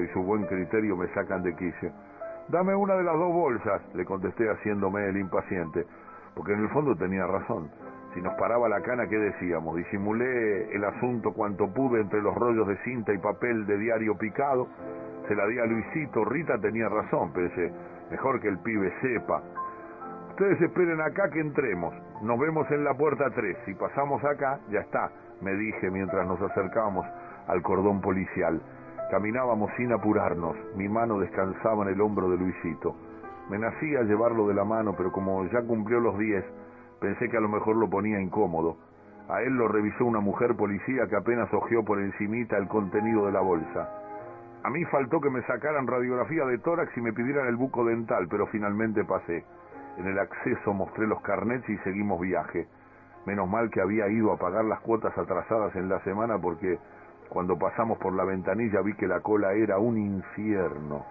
y su buen criterio me sacan de quicio. Dame una de las dos bolsas, le contesté haciéndome el impaciente, porque en el fondo tenía razón. Si nos paraba la cana, ¿qué decíamos? Disimulé el asunto cuanto pude entre los rollos de cinta y papel de diario picado. Se la di a Luisito. Rita tenía razón, pensé. Mejor que el pibe sepa. Ustedes esperen acá que entremos. Nos vemos en la puerta 3. Si pasamos acá, ya está, me dije mientras nos acercábamos al cordón policial. Caminábamos sin apurarnos, mi mano descansaba en el hombro de Luisito. Me nacía llevarlo de la mano, pero como ya cumplió los diez, pensé que a lo mejor lo ponía incómodo. A él lo revisó una mujer policía que apenas ojeó por encimita el contenido de la bolsa. A mí faltó que me sacaran radiografía de tórax y me pidieran el buco dental, pero finalmente pasé. En el acceso mostré los carnets y seguimos viaje. Menos mal que había ido a pagar las cuotas atrasadas en la semana porque cuando pasamos por la ventanilla vi que la cola era un infierno.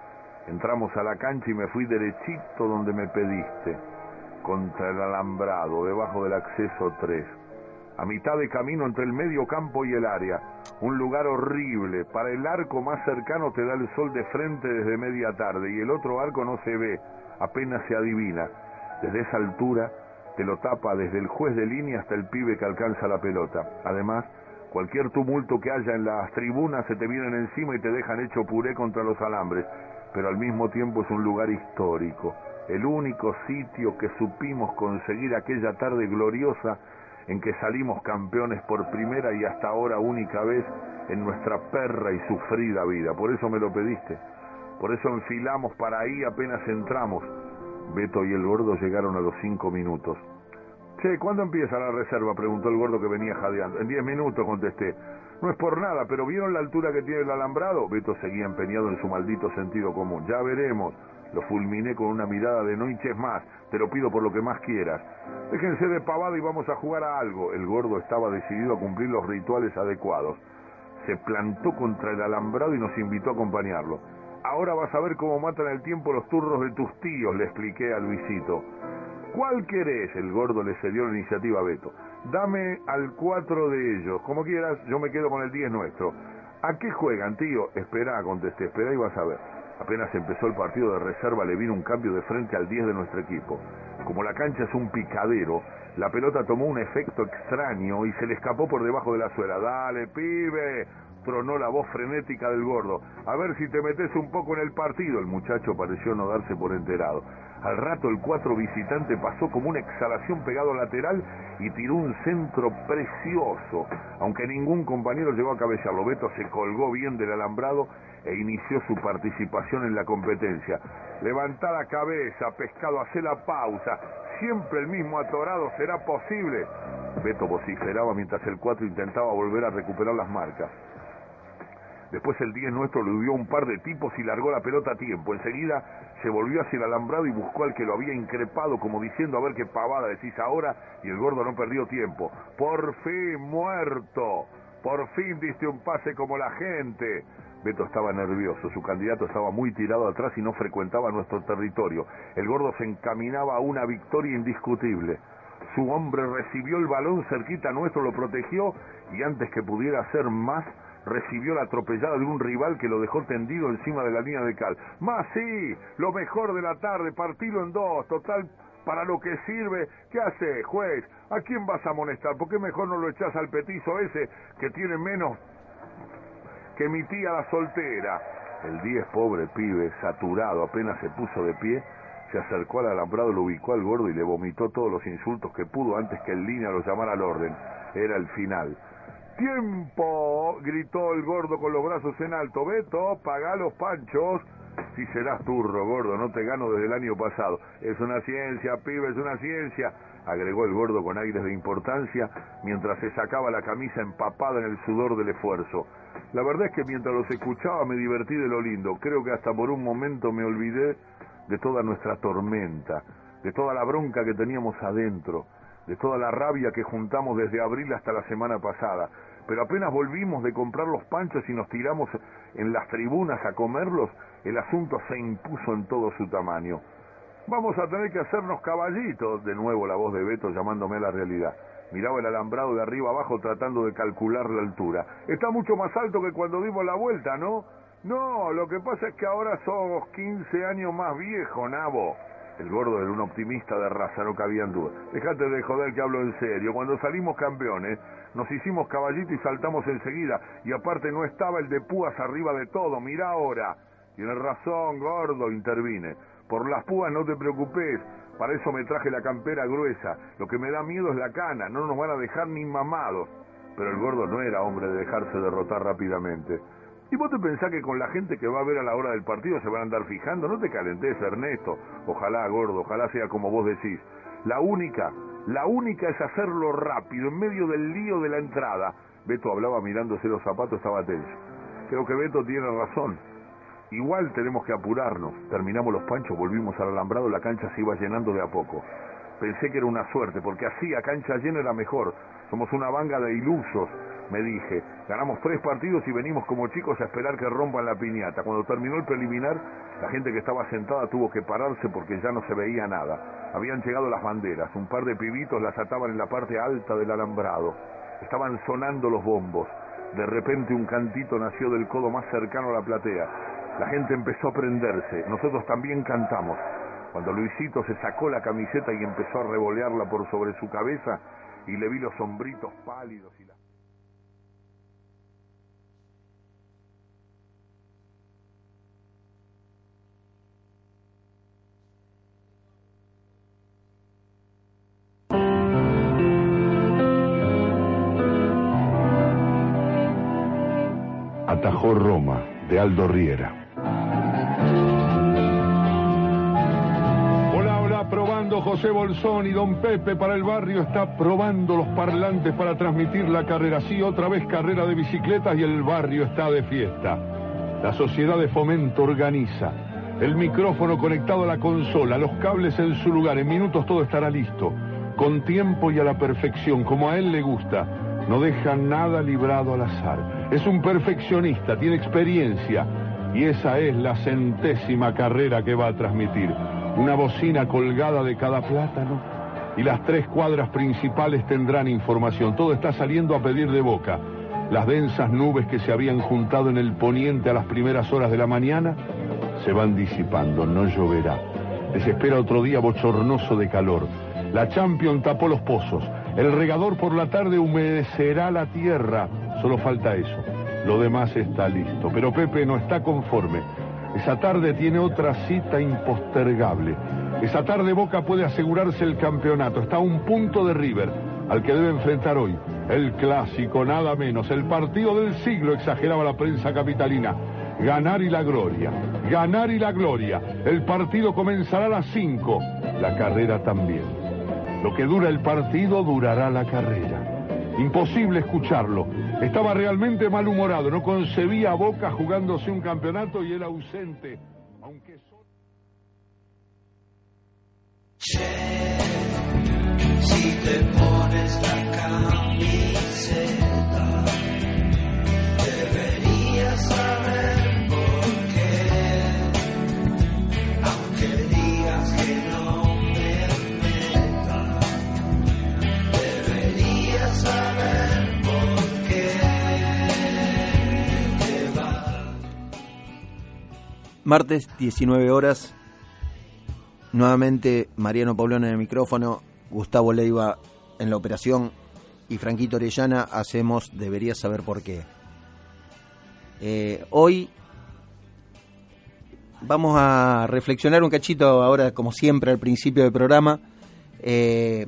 Entramos a la cancha y me fui derechito donde me pediste, contra el alambrado, debajo del acceso 3. A mitad de camino entre el medio campo y el área, un lugar horrible. Para el arco más cercano te da el sol de frente desde media tarde y el otro arco no se ve, apenas se adivina. Desde esa altura te lo tapa desde el juez de línea hasta el pibe que alcanza la pelota. Además, Cualquier tumulto que haya en las tribunas se te vienen encima y te dejan hecho puré contra los alambres, pero al mismo tiempo es un lugar histórico, el único sitio que supimos conseguir aquella tarde gloriosa en que salimos campeones por primera y hasta ahora única vez en nuestra perra y sufrida vida. Por eso me lo pediste. Por eso enfilamos para ahí apenas entramos. Beto y el gordo llegaron a los cinco minutos. Che, ¿cuándo empieza la reserva? Preguntó el gordo que venía jadeando. En diez minutos, contesté. No es por nada, pero ¿vieron la altura que tiene el alambrado? Beto seguía empeñado en su maldito sentido común. Ya veremos. Lo fulminé con una mirada de no hinches más. Te lo pido por lo que más quieras. Déjense de pavada y vamos a jugar a algo. El gordo estaba decidido a cumplir los rituales adecuados. Se plantó contra el alambrado y nos invitó a acompañarlo. Ahora vas a ver cómo matan el tiempo los turros de tus tíos, le expliqué a Luisito. ¿Cuál querés? El gordo le cedió la iniciativa a Beto. Dame al cuatro de ellos. Como quieras, yo me quedo con el 10 nuestro. ¿A qué juegan, tío? Espera, contesté. Espera y vas a ver. Apenas empezó el partido de reserva, le vino un cambio de frente al 10 de nuestro equipo. Como la cancha es un picadero, la pelota tomó un efecto extraño y se le escapó por debajo de la suela. Dale, pibe, tronó la voz frenética del gordo. A ver si te metes un poco en el partido. El muchacho pareció no darse por enterado. Al rato el cuatro visitante pasó como una exhalación pegado lateral y tiró un centro precioso. Aunque ningún compañero llegó a cabecearlo, Beto se colgó bien del alambrado e inició su participación en la competencia. Levantá la cabeza, pescado, hace la pausa. Siempre el mismo atorado, ¿será posible? Beto vociferaba mientras el cuatro intentaba volver a recuperar las marcas. Después el 10 nuestro le dio un par de tipos y largó la pelota a tiempo. Enseguida se volvió hacia el alambrado y buscó al que lo había increpado, como diciendo a ver qué pavada decís ahora, y el gordo no perdió tiempo. Por fin muerto. Por fin diste un pase como la gente. Beto estaba nervioso, su candidato estaba muy tirado atrás y no frecuentaba nuestro territorio. El gordo se encaminaba a una victoria indiscutible. Su hombre recibió el balón cerquita nuestro, lo protegió y antes que pudiera hacer más, recibió la atropellada de un rival que lo dejó tendido encima de la línea de cal. Más sí, lo mejor de la tarde, partido en dos, total para lo que sirve. ¿Qué hace, juez? ¿A quién vas a amonestar? ¿Por qué mejor no lo echás al petizo ese que tiene menos que mi tía la soltera? El 10, pobre pibe, saturado, apenas se puso de pie, se acercó al alambrado, lo ubicó al gordo y le vomitó todos los insultos que pudo antes que el línea lo llamara al orden. Era el final. ¡Tiempo! gritó el gordo con los brazos en alto. Beto, paga los panchos. Si serás turro, gordo, no te gano desde el año pasado. Es una ciencia, pibe, es una ciencia, agregó el gordo con aires de importancia mientras se sacaba la camisa empapada en el sudor del esfuerzo. La verdad es que mientras los escuchaba me divertí de lo lindo. Creo que hasta por un momento me olvidé de toda nuestra tormenta, de toda la bronca que teníamos adentro, de toda la rabia que juntamos desde abril hasta la semana pasada. Pero apenas volvimos de comprar los panchos y nos tiramos en las tribunas a comerlos, el asunto se impuso en todo su tamaño. Vamos a tener que hacernos caballitos, de nuevo la voz de Beto llamándome a la realidad. Miraba el alambrado de arriba abajo tratando de calcular la altura. Está mucho más alto que cuando dimos la vuelta, ¿no? No, lo que pasa es que ahora somos 15 años más viejo, nabo. El gordo era un optimista de raza, no cabía en duda. Dejate de joder que hablo en serio. Cuando salimos campeones, nos hicimos caballito y saltamos enseguida. Y aparte no estaba el de púas arriba de todo. Mira ahora. Tienes razón, gordo, intervine. Por las púas no te preocupes. Para eso me traje la campera gruesa. Lo que me da miedo es la cana. No nos van a dejar ni mamados. Pero el gordo no era hombre de dejarse derrotar rápidamente. ¿Y vos te pensás que con la gente que va a ver a la hora del partido se van a andar fijando? No te calentes, Ernesto. Ojalá, gordo, ojalá sea como vos decís. La única, la única es hacerlo rápido, en medio del lío de la entrada. Beto hablaba mirándose los zapatos, estaba tenso. Creo que Beto tiene razón. Igual tenemos que apurarnos. Terminamos los panchos, volvimos al alambrado, la cancha se iba llenando de a poco. Pensé que era una suerte, porque así a cancha llena era mejor. Somos una banga de ilusos me dije. Ganamos tres partidos y venimos como chicos a esperar que rompan la piñata. Cuando terminó el preliminar, la gente que estaba sentada tuvo que pararse porque ya no se veía nada. Habían llegado las banderas, un par de pibitos las ataban en la parte alta del alambrado. Estaban sonando los bombos. De repente un cantito nació del codo más cercano a la platea. La gente empezó a prenderse. Nosotros también cantamos. Cuando Luisito se sacó la camiseta y empezó a revolearla por sobre su cabeza, y le vi los sombritos pálidos y Atajó Roma, de Aldo Riera. Hola, hola, probando José Bolsón y Don Pepe para el barrio está probando los parlantes para transmitir la carrera. Sí, otra vez carrera de bicicletas y el barrio está de fiesta. La sociedad de fomento organiza. El micrófono conectado a la consola, los cables en su lugar. En minutos todo estará listo. Con tiempo y a la perfección, como a él le gusta. No deja nada librado al azar. Es un perfeccionista, tiene experiencia y esa es la centésima carrera que va a transmitir. Una bocina colgada de cada plátano y las tres cuadras principales tendrán información. Todo está saliendo a pedir de boca. Las densas nubes que se habían juntado en el poniente a las primeras horas de la mañana se van disipando, no lloverá. Desespera otro día bochornoso de calor. La Champion tapó los pozos. El regador por la tarde humedecerá la tierra Solo falta eso. Lo demás está listo. Pero Pepe no está conforme. Esa tarde tiene otra cita impostergable. Esa tarde Boca puede asegurarse el campeonato. Está a un punto de River, al que debe enfrentar hoy. El clásico, nada menos. El partido del siglo, exageraba la prensa capitalina. Ganar y la gloria. Ganar y la gloria. El partido comenzará a las 5. La carrera también. Lo que dura el partido durará la carrera. Imposible escucharlo. Estaba realmente malhumorado, no concebía Boca jugándose un campeonato y era ausente, aunque si te pones la camiseta, Martes, 19 horas. Nuevamente Mariano Paulón en el micrófono, Gustavo Leiva en la operación y Franquito Orellana hacemos Deberías saber por qué. Eh, hoy vamos a reflexionar un cachito ahora, como siempre, al principio del programa, eh,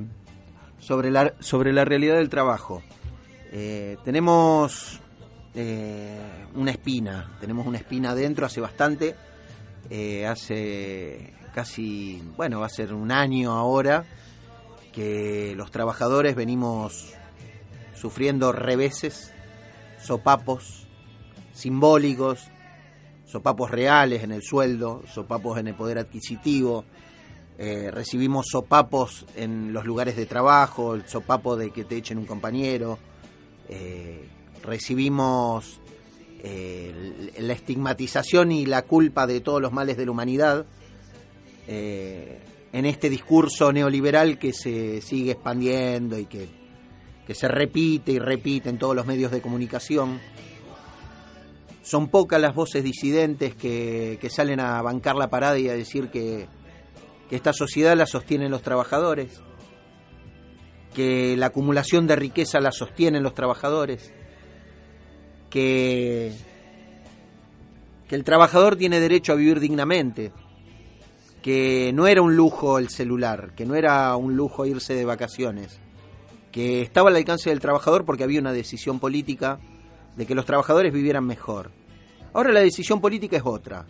sobre, la, sobre la realidad del trabajo. Eh, tenemos una espina, tenemos una espina adentro hace bastante eh, hace casi, bueno, va a ser un año ahora, que los trabajadores venimos sufriendo reveses, sopapos simbólicos, sopapos reales en el sueldo, sopapos en el poder adquisitivo, eh, recibimos sopapos en los lugares de trabajo, el sopapo de que te echen un compañero, eh, recibimos eh, la estigmatización y la culpa de todos los males de la humanidad en este discurso neoliberal que se sigue expandiendo y que, que se repite y repite en todos los medios de comunicación. Son pocas las voces disidentes que, que salen a bancar la parada y a decir que, que esta sociedad la sostienen los trabajadores, que la acumulación de riqueza la sostienen los trabajadores, que, que el trabajador tiene derecho a vivir dignamente, que no era un lujo el celular, que no era un lujo irse de vacaciones, que estaba al alcance del trabajador porque había una decisión política de que los trabajadores vivieran mejor. Ahora la decisión política es otra.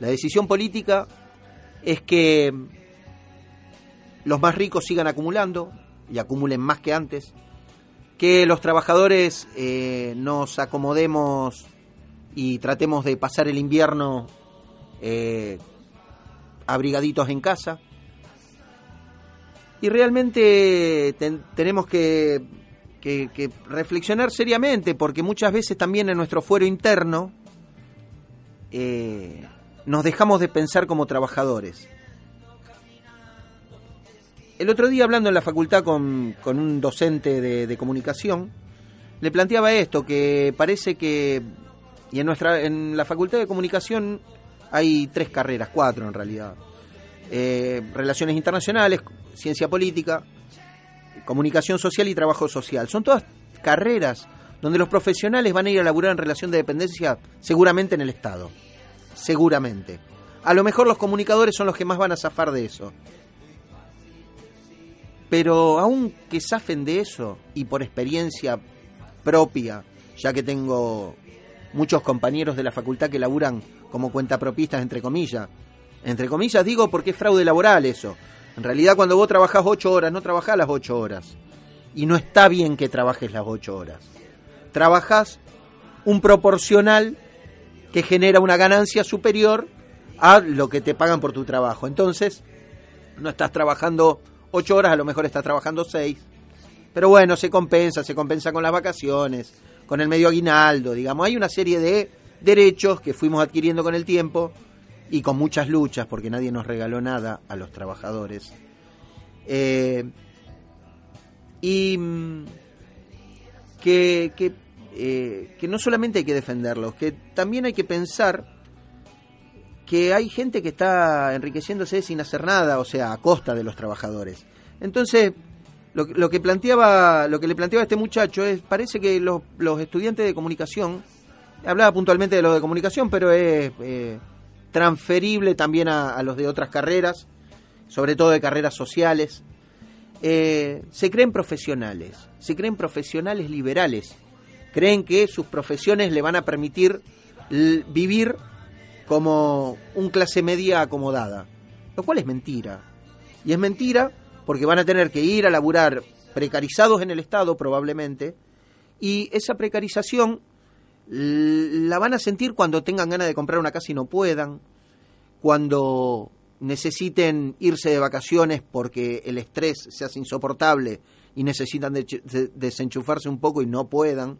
La decisión política es que los más ricos sigan acumulando y acumulen más que antes, que los trabajadores eh, nos acomodemos y tratemos de pasar el invierno eh, abrigaditos en casa. Y realmente tenemos que, reflexionar seriamente, porque muchas veces también en nuestro fuero interno eh, nos dejamos de pensar como trabajadores. El otro día hablando en la facultad con, un docente de, comunicación, le planteaba esto, que parece que, y en, nuestra, en la facultad de comunicación hay tres carreras, cuatro en realidad. Eh, relaciones internacionales, ciencia política, comunicación social y trabajo social. Son todas carreras donde los profesionales van a ir a laburar en relación de dependencia seguramente en el Estado. Seguramente. A lo mejor los comunicadores son los que más van a zafar de eso. Pero aún que zafen de eso, y por experiencia propia, ya que tengo muchos compañeros de la facultad que laburan como cuentapropistas, entre comillas, entre comillas digo porque es fraude laboral eso. En realidad cuando vos trabajás ocho horas, no trabajás las ocho horas. Y no está bien que trabajes las ocho horas. Trabajás un proporcional que genera una ganancia superior a lo que te pagan por tu trabajo. Entonces, no estás trabajando ocho horas, a lo mejor está trabajando seis. Pero bueno, se compensa, se compensa con las vacaciones, con el medio aguinaldo, digamos. Hay una serie de derechos que fuimos adquiriendo con el tiempo y con muchas luchas, porque nadie nos regaló nada a los trabajadores. Eh, y mm, que, que, eh, que no solamente hay que defenderlos, que también hay que pensar que hay gente que está enriqueciéndose sin hacer nada, o sea, a costa de los trabajadores. Entonces, lo, lo que planteaba, lo que le planteaba este muchacho es, parece que los, estudiantes de comunicación, hablaba puntualmente de los de comunicación, pero es eh, transferible también a, los de otras carreras, sobre todo de carreras sociales. Eh, se creen profesionales, se creen profesionales liberales, creen que sus profesiones le van a permitir vivir como un clase media acomodada, lo cual es mentira. Y es mentira porque van a tener que ir a laburar precarizados en el Estado probablemente, y esa precarización la van a sentir cuando tengan ganas de comprar una casa y no puedan, cuando necesiten irse de vacaciones porque el estrés se hace insoportable y necesitan desenchufarse un poco y no puedan.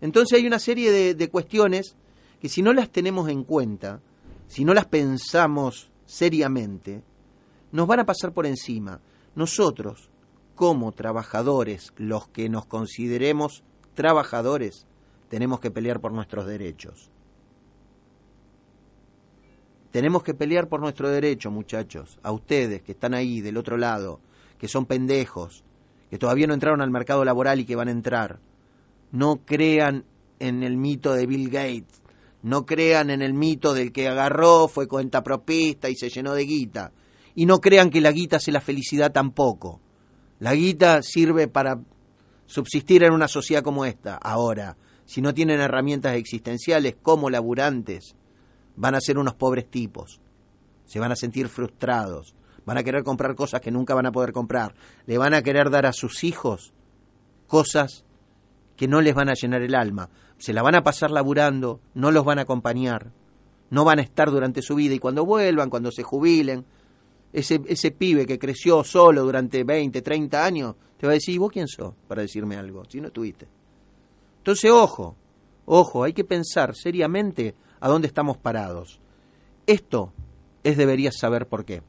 Entonces hay una serie de cuestiones que si no las tenemos en cuenta, si no las pensamos seriamente, nos van a pasar por encima. Nosotros, como trabajadores, los que nos consideremos trabajadores, tenemos que pelear por nuestros derechos. Tenemos que pelear por nuestro derecho, muchachos. A ustedes que están ahí del otro lado, que son pendejos, que todavía no entraron al mercado laboral y que van a entrar. No crean en el mito de Bill Gates no crean en el mito del que agarró, fue cuenta propista y se llenó de guita. Y no crean que la guita hace la felicidad tampoco. La guita sirve para subsistir en una sociedad como esta. Ahora, si no tienen herramientas existenciales como laburantes, van a ser unos pobres tipos. se van a sentir frustrados, van a querer comprar cosas que nunca van a poder comprar, le van a querer dar a sus hijos cosas que no les van a llenar el alma, se la van a pasar laburando, no los van a acompañar, no van a estar durante su vida y cuando vuelvan, cuando se jubilen, ese, ese pibe que creció solo durante 20, 30 años, te va a decir, ¿y vos quién sos para decirme algo? Si no estuviste. Entonces, ojo, ojo, hay que pensar seriamente a dónde estamos parados. Esto es deberías saber por qué.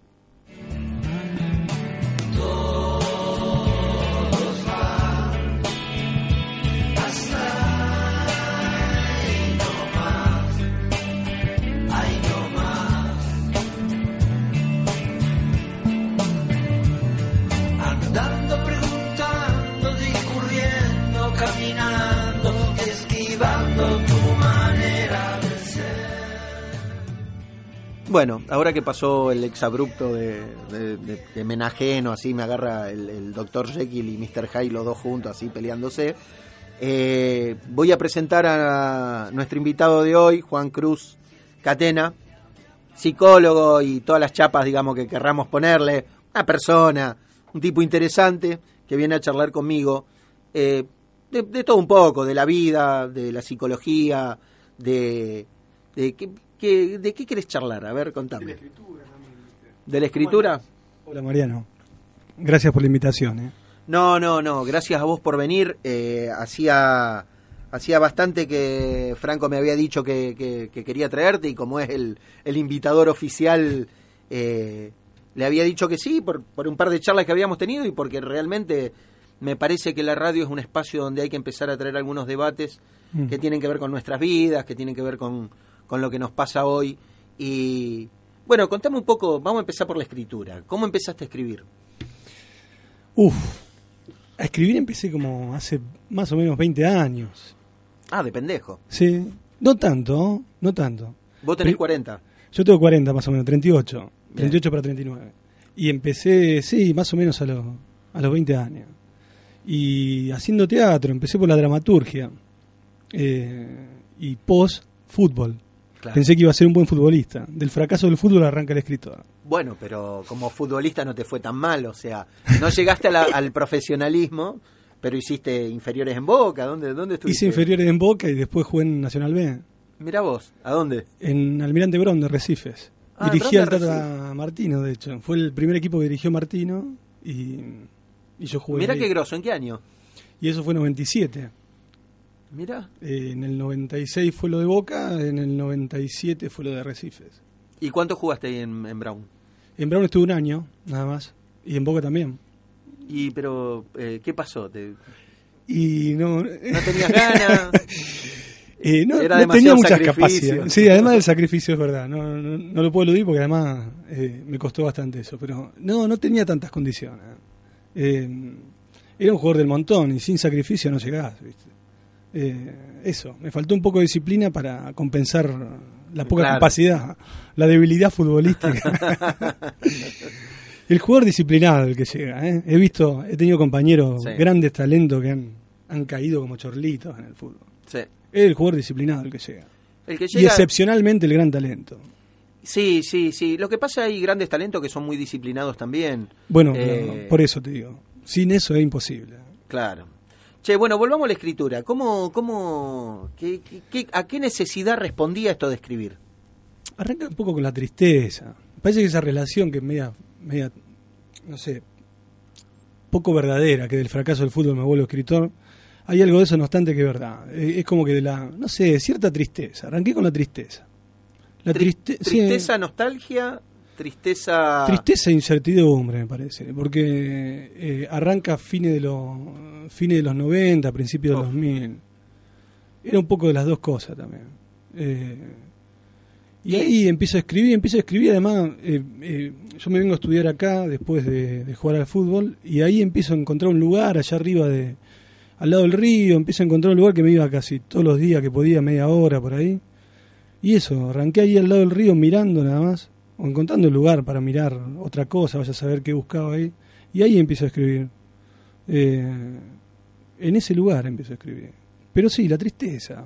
Bueno, ahora que pasó el exabrupto de, de, de, Menajeno, así me agarra el, el Dr. Jekyll y Mr. Hyde los dos juntos, así peleándose, eh, voy a presentar a nuestro invitado de hoy, Juan Cruz Catena, psicólogo y todas las chapas, digamos, que querramos ponerle, una persona, un tipo interesante que viene a charlar conmigo eh, de, de, todo un poco, de la vida, de la psicología, de... de que, ¿De qué querés charlar? A ver, contame. De la escritura también. ¿De la escritura? Hola Mariano, gracias por la invitación. ¿eh? No, no, no, gracias a vos por venir. Eh, hacía, hacía bastante que Franco me había dicho que, que, que quería traerte y como es el, el invitador oficial, eh, le había dicho que sí por, por un par de charlas que habíamos tenido y porque realmente me parece que la radio es un espacio donde hay que empezar a traer algunos debates mm. que tienen que ver con nuestras vidas, que tienen que ver con, con lo que nos pasa hoy. Y bueno, contame un poco, vamos a empezar por la escritura. ¿Cómo empezaste a escribir? Uf, a escribir empecé como hace más o menos 20 años. Ah, de pendejo. Sí, no tanto, no tanto. ¿Vos tenés Pero, 40? Yo tengo 40 más o menos, 38. Bien. 38 para 39. Y empecé, sí, más o menos a, los a los 20 años. Y haciendo teatro, empecé por la dramaturgia. Eh, y post fútbol. Claro. Pensé que iba a ser un buen futbolista. Del fracaso del fútbol arranca el escritor. Bueno, pero como futbolista no te fue tan mal, o sea, no llegaste la, al profesionalismo, pero hiciste inferiores en Boca, ¿dónde, dónde estuviste? Hice inferiores en Boca y después jugué en Nacional B. Mira vos, ¿a dónde? En Almirante Brown de Recifes. Ah, Dirigí al Tata Martino, de hecho. Fue el primer equipo que dirigió Martino y, y yo jugué. Mira qué grosso, ¿en qué año? Y eso fue 97. Mira. Eh, en el 96 fue lo de Boca, en el 97 fue lo de Recifes. ¿Y cuánto jugaste ahí en, en, Brown? En Brown estuve un año, nada más. Y en Boca también. ¿Y pero eh, qué pasó? ¿Te... Y no... ¿No tenías ganas? eh, no, no tenía muchas capacidades. Sí, además del sacrificio es verdad. No, no, no lo puedo eludir porque además eh, me costó bastante eso. Pero no, no tenía tantas condiciones. Eh, era un jugador del montón y sin sacrificio no llegás, ¿viste? Eh, eso, me faltó un poco de disciplina para compensar la poca claro. capacidad, la debilidad futbolística. el jugador disciplinado el que llega, ¿eh? he visto, he tenido compañeros, sí. grandes talentos que han, han caído como chorlitos en el fútbol. Sí. Es el jugador disciplinado el que llega. El que llega... Y excepcionalmente el gran talento. Sí, sí, sí. Lo que pasa hay grandes talentos que son muy disciplinados también. Bueno, eh... por eso te digo. Sin eso es imposible. Claro. Che, bueno, volvamos a la escritura. ¿Cómo, cómo, qué, qué, ¿A qué necesidad respondía esto de escribir? Arranca un poco con la tristeza. Parece que esa relación que es media, media, no sé, poco verdadera, que del fracaso del fútbol me vuelvo escritor, hay algo de eso, no obstante, que es verdad. Es como que de la, no sé, cierta tristeza. Arranqué con la tristeza. La triste tristeza, sí, nostalgia, tristeza. Tristeza e incertidumbre me parece porque eh, arranca a fines de los fines de los 90 principios oh. de los 2000 era un poco de las dos cosas también eh, y ahí empiezo a escribir empiezo a escribir además eh, eh, yo me vengo a estudiar acá después de, de, jugar al fútbol y ahí empiezo a encontrar un lugar allá arriba de al lado del río empiezo a encontrar un lugar que me iba casi todos los días que podía media hora por ahí. Y eso arranqué ahí al lado del río mirando nada más o encontrando un lugar para mirar otra cosa, vaya a saber qué buscaba ahí. Y ahí empiezo a escribir. Eh, en ese lugar empiezo a escribir. Pero sí, la tristeza.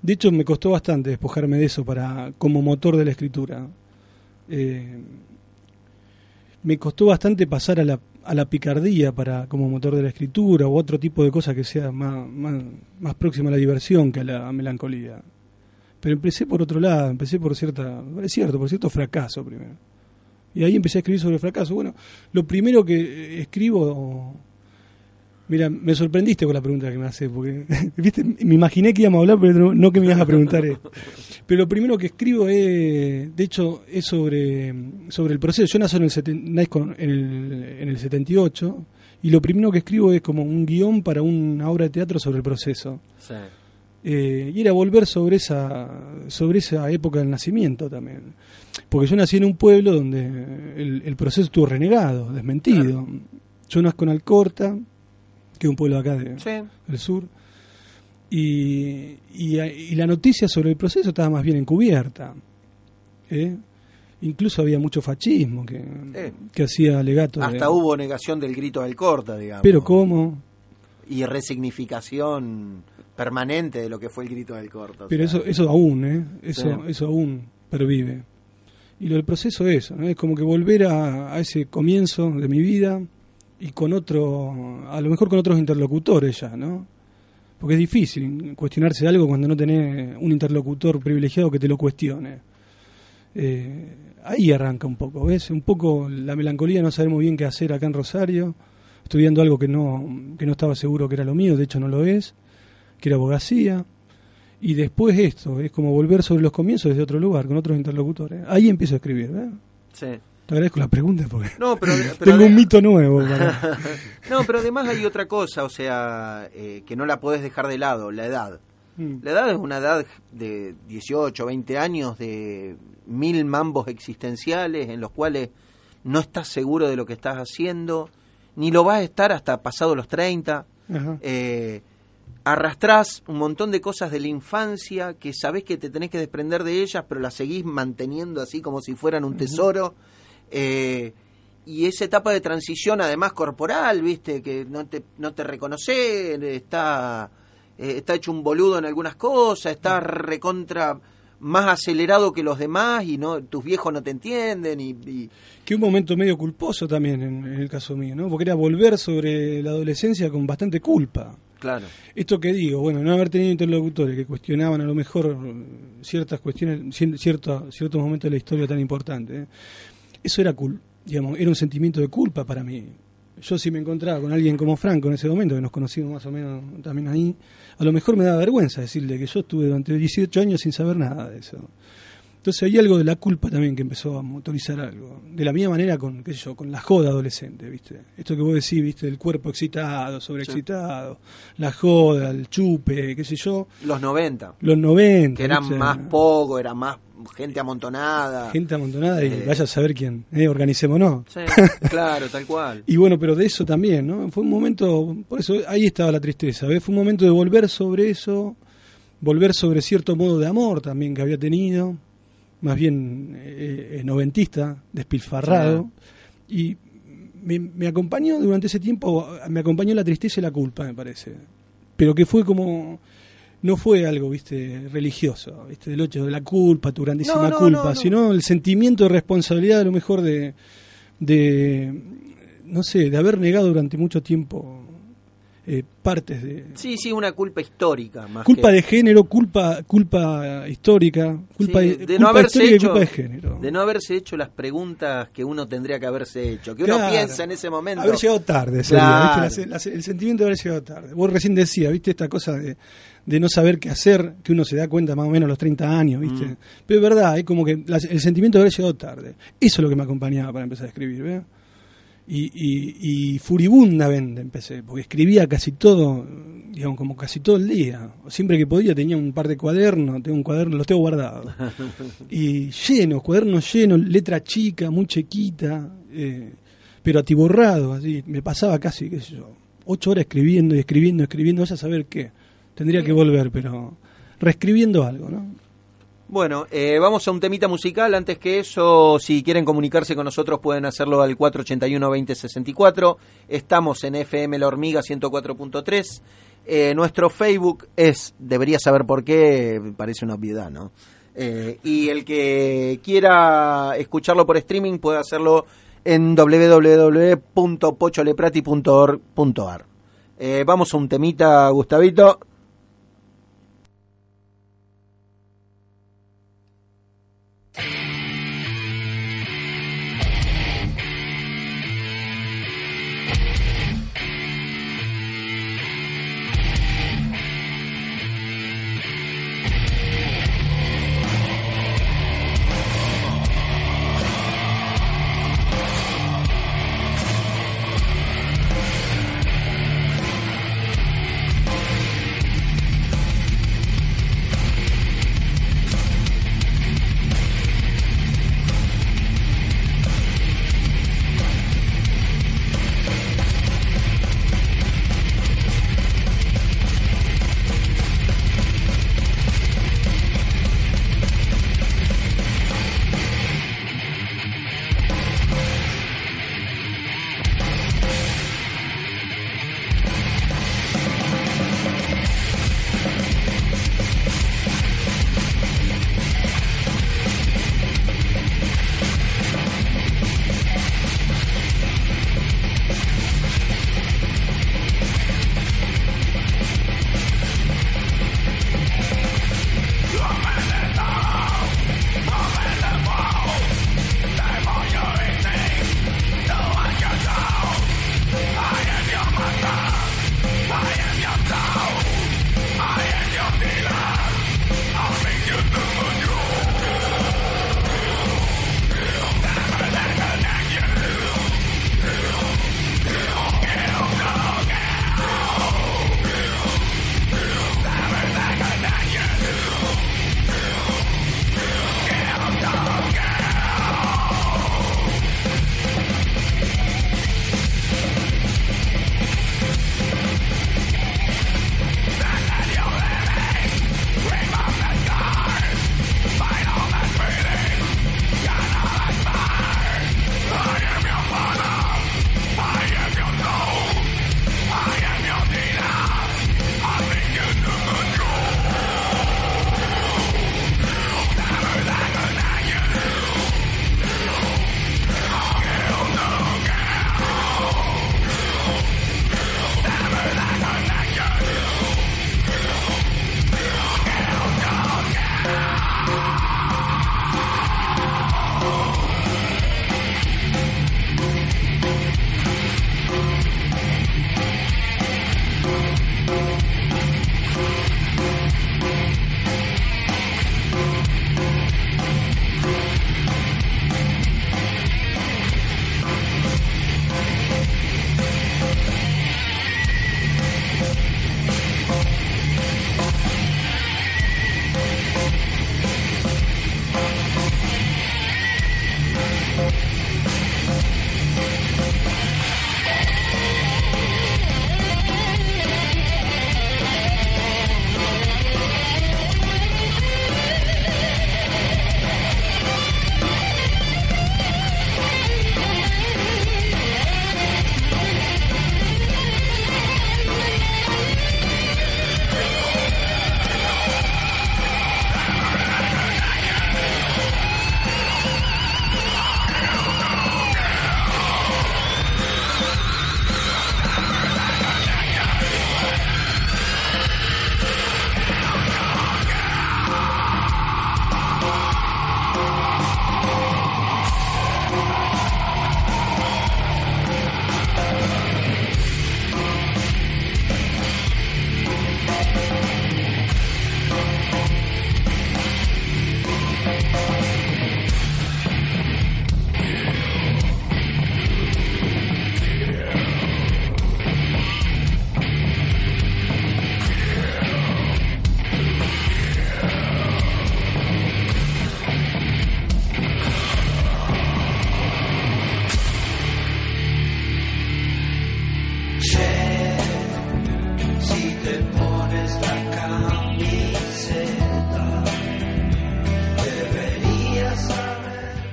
De hecho, me costó bastante despojarme de eso para como motor de la escritura. eh, me costó bastante pasar a la, a la picardía para como motor de la escritura o otro tipo de cosa que sea más, más, más próxima a la diversión que a la melancolía. Pero empecé por otro lado, empecé por cierta, es cierto, por cierto fracaso primero. Y ahí empecé a escribir sobre el fracaso. Bueno, lo primero que escribo Mira, me sorprendiste con la pregunta que me haces, porque ¿viste? me imaginé que íbamos a hablar, pero no, que me ibas a preguntar esto. Pero lo primero que escribo es, de hecho, es sobre, sobre el proceso. Yo nací en el, en, el, en el 78 y lo primero que escribo es como un guion para una obra de teatro sobre el proceso. Sí. Eh, y era volver sobre esa, sobre esa época del nacimiento también. Porque yo nací en un pueblo donde el, proceso estuvo renegado, desmentido. Yo nazco en Alcorta, que es un pueblo acá del sur. Y, y, la noticia sobre el proceso estaba más bien encubierta. ¿eh? Incluso había mucho fascismo que, que hacía alegato. Hasta hubo negación del grito del corta, digamos. Pero ¿cómo? Y resignificación permanente de lo que fue el grito del corta. Pero eso, eso aún, ¿eh? Eso, eso aún pervive. Y lo del proceso es eso, ¿no? Es como que volver a, a ese comienzo de mi vida y con otro, a lo mejor con otros interlocutores ya, ¿no? Porque es difícil cuestionarse algo cuando no tenés un interlocutor privilegiado que te lo cuestione. Eh, ahí arranca un poco, ¿ves? Un poco la melancolía, no sabemos bien qué hacer acá en Rosario, estudiando algo que no, que no estaba seguro que era lo mío, de hecho no lo es, que era abogacía. Y después esto, es como volver sobre los comienzos desde otro lugar, con otros interlocutores. Ahí empiezo a escribir, ¿verdad? Sí. Te agradezco la pregunta porque tengo un mito nuevo. no, pero además hay otra cosa, o sea, eh, que no la podés dejar de lado, la edad. Mm. La edad es una edad de 18, 20 años, de mil mambos existenciales en los cuales no estás seguro de lo que estás haciendo, ni lo vas a estar hasta pasado los 30. Eh, arrastrás un montón de cosas de la infancia que sabés que te tenés que desprender de ellas, pero las seguís manteniendo así como si fueran un tesoro. Eh, y esa etapa de transición, además corporal, viste, que no te, no te reconoce, está, eh, está hecho un boludo en algunas cosas, está recontra más acelerado que los demás y no tus viejos no te entienden y, que un momento medio culposo también en, el caso mío no porque era volver sobre la adolescencia con bastante culpa claro esto que digo bueno no haber tenido interlocutores que cuestionaban a lo mejor ciertas cuestiones cierto ciertos momentos de la historia tan importantes ¿eh? eso era cool, digamos, era un sentimiento de culpa para mí. Yo si me encontraba con alguien como Franco en ese momento, que nos conocimos más o menos también ahí, a lo mejor me daba vergüenza decirle que yo estuve durante 18 años sin saber nada de eso. Entonces hay algo de la culpa también que empezó a motorizar algo. De la misma manera con, qué sé yo, con la joda adolescente, ¿viste? Esto que vos decís, ¿viste? El cuerpo excitado, sobreexcitado, la joda, el chupe, qué sé yo. Los 90. Los 90. Que eran más poco, era más gente amontonada. Gente amontonada y eh, vaya a saber quién, ¿eh? Organicémonos. Sí, claro, tal cual. y bueno, pero de eso también, ¿no? Fue un momento, por eso ahí estaba la tristeza, ¿ves? Fue un momento de volver sobre eso, volver sobre cierto modo de amor también que había tenido más bien eh, eh, noventista, despilfarrado, y me, acompañó durante ese tiempo, me acompañó la tristeza y la culpa, me parece, pero que fue como, no fue algo, viste, religioso, viste, del ocho de la culpa, tu grandísima culpa, sino el sentimiento de responsabilidad a lo mejor de, de, no sé, de haber negado durante mucho tiempo eh, partes de... Sí, sí, una culpa histórica. Más culpa de género, culpa culpa histórica, culpa, de, no haberse hecho, culpa de género. De no haberse hecho las preguntas que uno tendría que haberse hecho, que uno piensa en ese momento. Haber llegado tarde, el sentimiento de haber llegado tarde. Vos recién decías, viste, esta cosa de, de no saber qué hacer, que uno se da cuenta más o menos a los 30 años, viste. Mm. Pero es verdad, es como que el sentimiento de haber llegado tarde. Eso es lo que me acompañaba para empezar a escribir, ¿ves? Y, y, y, furibundamente empecé, porque escribía casi todo, digamos, como casi todo el día. Siempre que podía tenía un par de cuadernos, tengo un cuaderno, los tengo guardados. Y llenos, cuadernos llenos, letra chica, muy chiquita, eh, pero atiborrado, así. Me pasaba casi, qué sé yo, ocho horas escribiendo y escribiendo, escribiendo, vaya a saber qué. Tendría que volver, pero reescribiendo algo, ¿no? Bueno, eh, vamos a un temita musical. Antes que eso, si quieren comunicarse con nosotros, pueden hacerlo al 481-2064. Estamos en FM La Hormiga 104.3. Eh, nuestro Facebook es, debería saber por qué, parece una obviedad, ¿no? Eh, y el que quiera escucharlo por streaming puede hacerlo en www.pocholeprati.org.ar. Eh, vamos a un temita, Gustavito.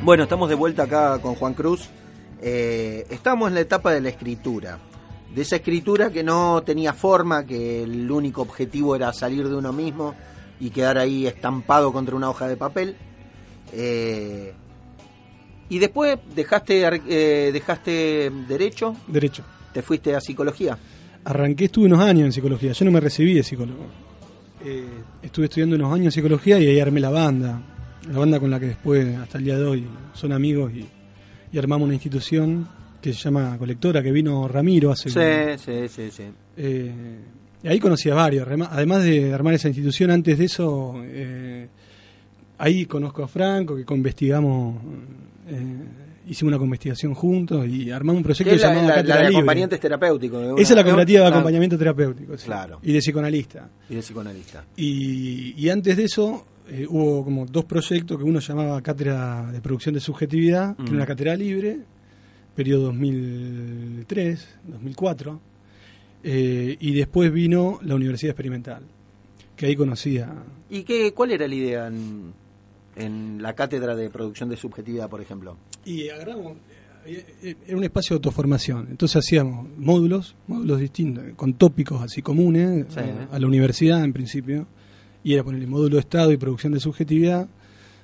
Bueno, estamos de vuelta acá con Juan Cruz. Eh, estamos en la etapa de la escritura. De esa escritura que no tenía forma, que el único objetivo era salir de uno mismo, y quedar ahí estampado contra una hoja de papel. Eh, y después dejaste, eh, dejaste derecho, Derecho. te fuiste a psicología. Arranqué, estuve unos años en psicología. Yo no me recibí de psicólogo. Eh, estuve estudiando unos años psicología y ahí armé la banda. La banda con la que después, hasta el día de hoy, son amigos y, y armamos una institución que se llama Colectora, que vino Ramiro hace... Sí, sí, sí, sí. Eh, y ahí conocí a varios. Además de armar esa institución, antes de eso, eh, ahí conozco a Franco, que investigamos, eh, hicimos una investigación juntos y armamos un proyecto Que llamado la- la de acompañantes terapéuticos. Esa es la cooperativa de acompañamiento terapéutico. sí. Claro. Y de psicoanalista. Y de psicoanalista. Y, y antes de eso eh, hubo como dos proyectos que uno llamaba Cátedra de Producción de Subjetividad, que Mm. era una cátedra libre, periodo 2003, 2004, eh, y después vino la Universidad Experimental, que ahí conocía... ¿Y qué, cuál era la idea en, en la cátedra de producción de subjetividad, por ejemplo? Y agarramos, eh, eh, era un espacio de autoformación, entonces hacíamos módulos, módulos distintos, con tópicos así comunes Sí. a, a la universidad en principio, y era ponerle módulo de Estado y producción de subjetividad,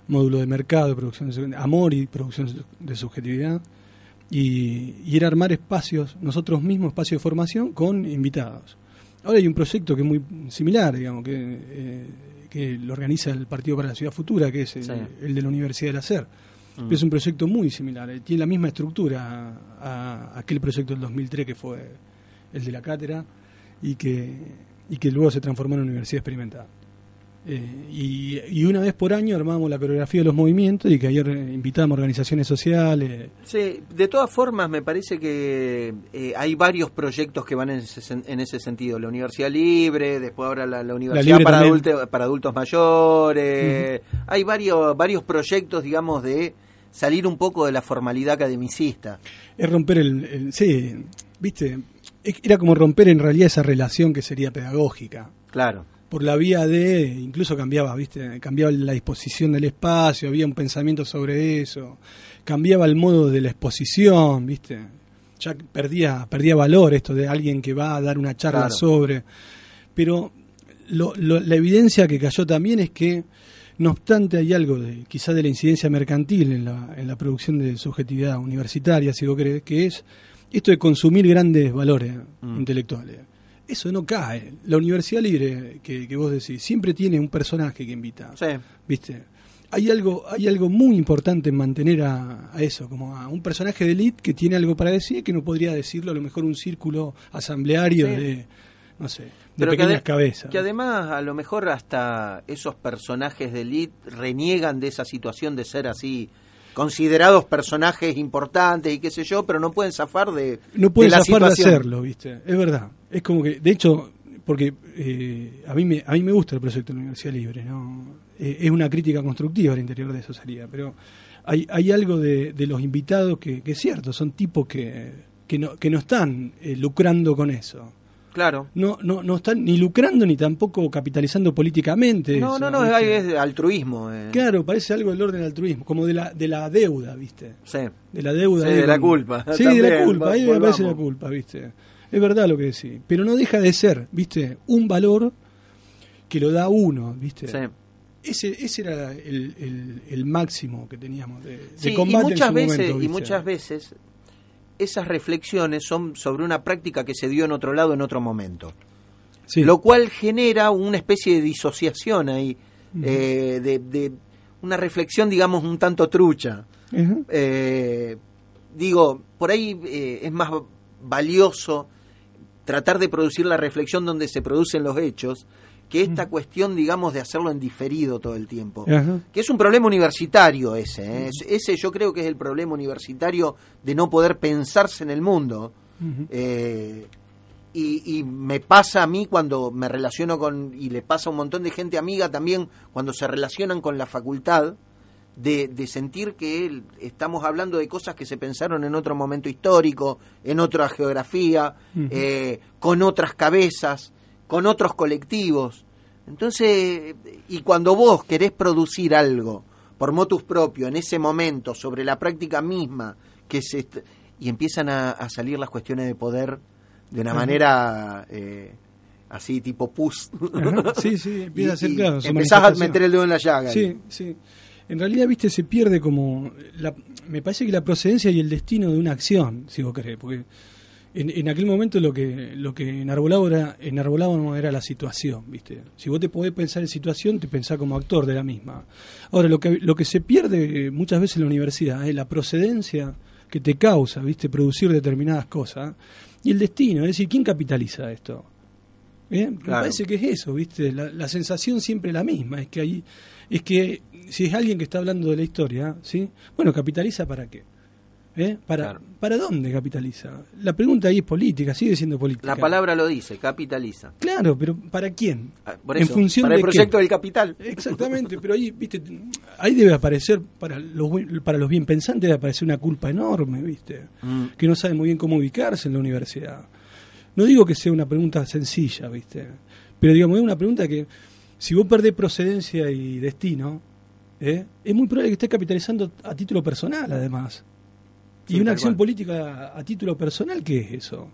módulo de mercado y producción de subjetividad, amor y producción de subjetividad, y, y era armar espacios, nosotros mismos, espacios de formación con invitados. Ahora hay un proyecto que es muy similar, digamos, que, eh, que lo organiza el Partido para la Ciudad Futura, que es el, Sí. el de la Universidad del Hacer. Mm. Es un proyecto muy similar, eh, tiene la misma estructura a, a aquel proyecto del 2003 que fue el de la cátedra y que, y que luego se transformó en una universidad experimental. Eh, y, y una vez por año armábamos la coreografía de los movimientos y que ayer eh, invitábamos organizaciones sociales. Sí, de todas formas me parece que eh, hay varios proyectos que van en ese, en ese sentido. La Universidad Libre, después ahora la, la Universidad Libre para, adulte- para adultos mayores. Hay varios, varios proyectos, digamos, de salir un poco de la formalidad academicista. Es romper el, el- Sí, viste, era como romper en realidad esa relación que sería pedagógica. Claro. Por la vía de, incluso cambiaba, ¿viste? Cambiaba la disposición del espacio, había un pensamiento sobre eso, cambiaba el modo de la exposición, ¿viste? Ya perdía, perdía valor esto de alguien que va a dar una charla Claro. sobre. Pero lo- lo- la evidencia que cayó también es que, no obstante, hay algo de quizá de la incidencia mercantil en la, en la producción de subjetividad universitaria, si vos querés, que es esto de consumir grandes valores Mm. intelectuales. Eso no cae. La Universidad Libre, que, que vos decís, siempre tiene un personaje que invita. Sí. ¿Viste? Hay algo, hay algo muy importante en mantener a, a eso, como a un personaje de elite que tiene algo para decir que no podría decirlo a lo mejor un círculo asambleario Sí. de, no sé, de Pero pequeñas cabezas. que además a lo mejor hasta esos personajes de elite reniegan de esa situación de ser así considerados personajes importantes y qué sé yo, pero no pueden zafar de, no pueden de la zafar de hacerlo, ¿viste? Es verdad. Es como que, de hecho, porque eh, a mí me a mí me gusta el proyecto de la Universidad Libre, ¿no? Eh, es una crítica constructiva al interior de eso sería, pero hay, hay algo de, de los invitados que, que es cierto, son tipos que, que, no, que no están eh, lucrando con eso. Claro. No, no, no están ni lucrando ni tampoco capitalizando políticamente. No, eso, no, no, ¿viste? es, altruismo. eh. Claro, parece algo del orden del altruismo, como de la, de la deuda, ¿viste? Sí. De la deuda. Sí, de la culpa. Sí, de la culpa. Ahí me volvamos. parece la culpa, ¿viste? Es verdad lo que decís. Pero no deja de ser, ¿viste? Un valor que lo da uno, ¿viste? Sí. Ese, ese era el, el- el máximo que teníamos de, de Sí, y combate en muchas su veces momento, y muchas veces esas reflexiones son sobre una práctica que se dio en otro lado en otro momento. Sí. Lo cual genera una especie de disociación ahí, eh, de, de una reflexión, digamos, un tanto trucha. Eh, digo, por ahí eh, es más valioso tratar de producir la reflexión donde se producen los hechos que esta cuestión, digamos, de hacerlo en diferido todo el tiempo. Ajá. Que es un problema universitario ese. ¿eh? Es- Ese yo creo que es el problema universitario de no poder pensarse en el mundo. Eh, y, y me pasa a mí cuando me relaciono con, y le pasa a un montón de gente amiga también, cuando se relacionan con la facultad, de, de sentir que estamos hablando de cosas que se pensaron en otro momento histórico, en otra geografía, eh, con otras cabezas, con otros colectivos. Entonces, y cuando vos querés producir algo por motus propio en ese momento sobre la práctica misma, que se y empiezan a, a salir las cuestiones de poder de una manera eh, así tipo pus. Ajá, sí, sí, empieza a ser claro. empezás a meter el dedo en la llaga. Sí, sí. En realidad, viste, se pierde como. la- me parece que la procedencia y el destino de una acción, si vos querés, porque en, en aquel momento lo que lo que enarbolaba era, enarbolábamos era la situación, viste. Si vos te podés pensar en situación, te pensás como actor de la misma. Ahora, lo que, lo que se pierde eh, muchas veces en la universidad es la procedencia que te causa, viste, producir determinadas cosas y el destino, es decir, ¿quién capitaliza esto? ¿Eh? Me Claro. parece que es eso, ¿viste? La, la sensación siempre es la misma, es que hay, es que si es alguien que está hablando de la historia, ¿sí? Bueno, capitaliza para qué? ¿Eh? ¿Para, Claro. ¿Para dónde capitaliza? La pregunta ahí es política, sigue siendo política. La palabra lo dice, capitaliza. Claro, pero ¿para quién? Ah, Por en función para de el proyecto qué? del capital. Exactamente, pero ahí, viste, ahí debe aparecer para los para los bien pensantes debe aparecer una culpa enorme, viste, Mm. que no sabe muy bien cómo ubicarse en la universidad. No digo que sea una pregunta sencilla, viste, pero digamos es una pregunta que si vos perdés procedencia y destino, ¿eh? es muy probable que estés capitalizando a título personal, además. Sí, y una acción cual. política a título personal, ¿qué es eso?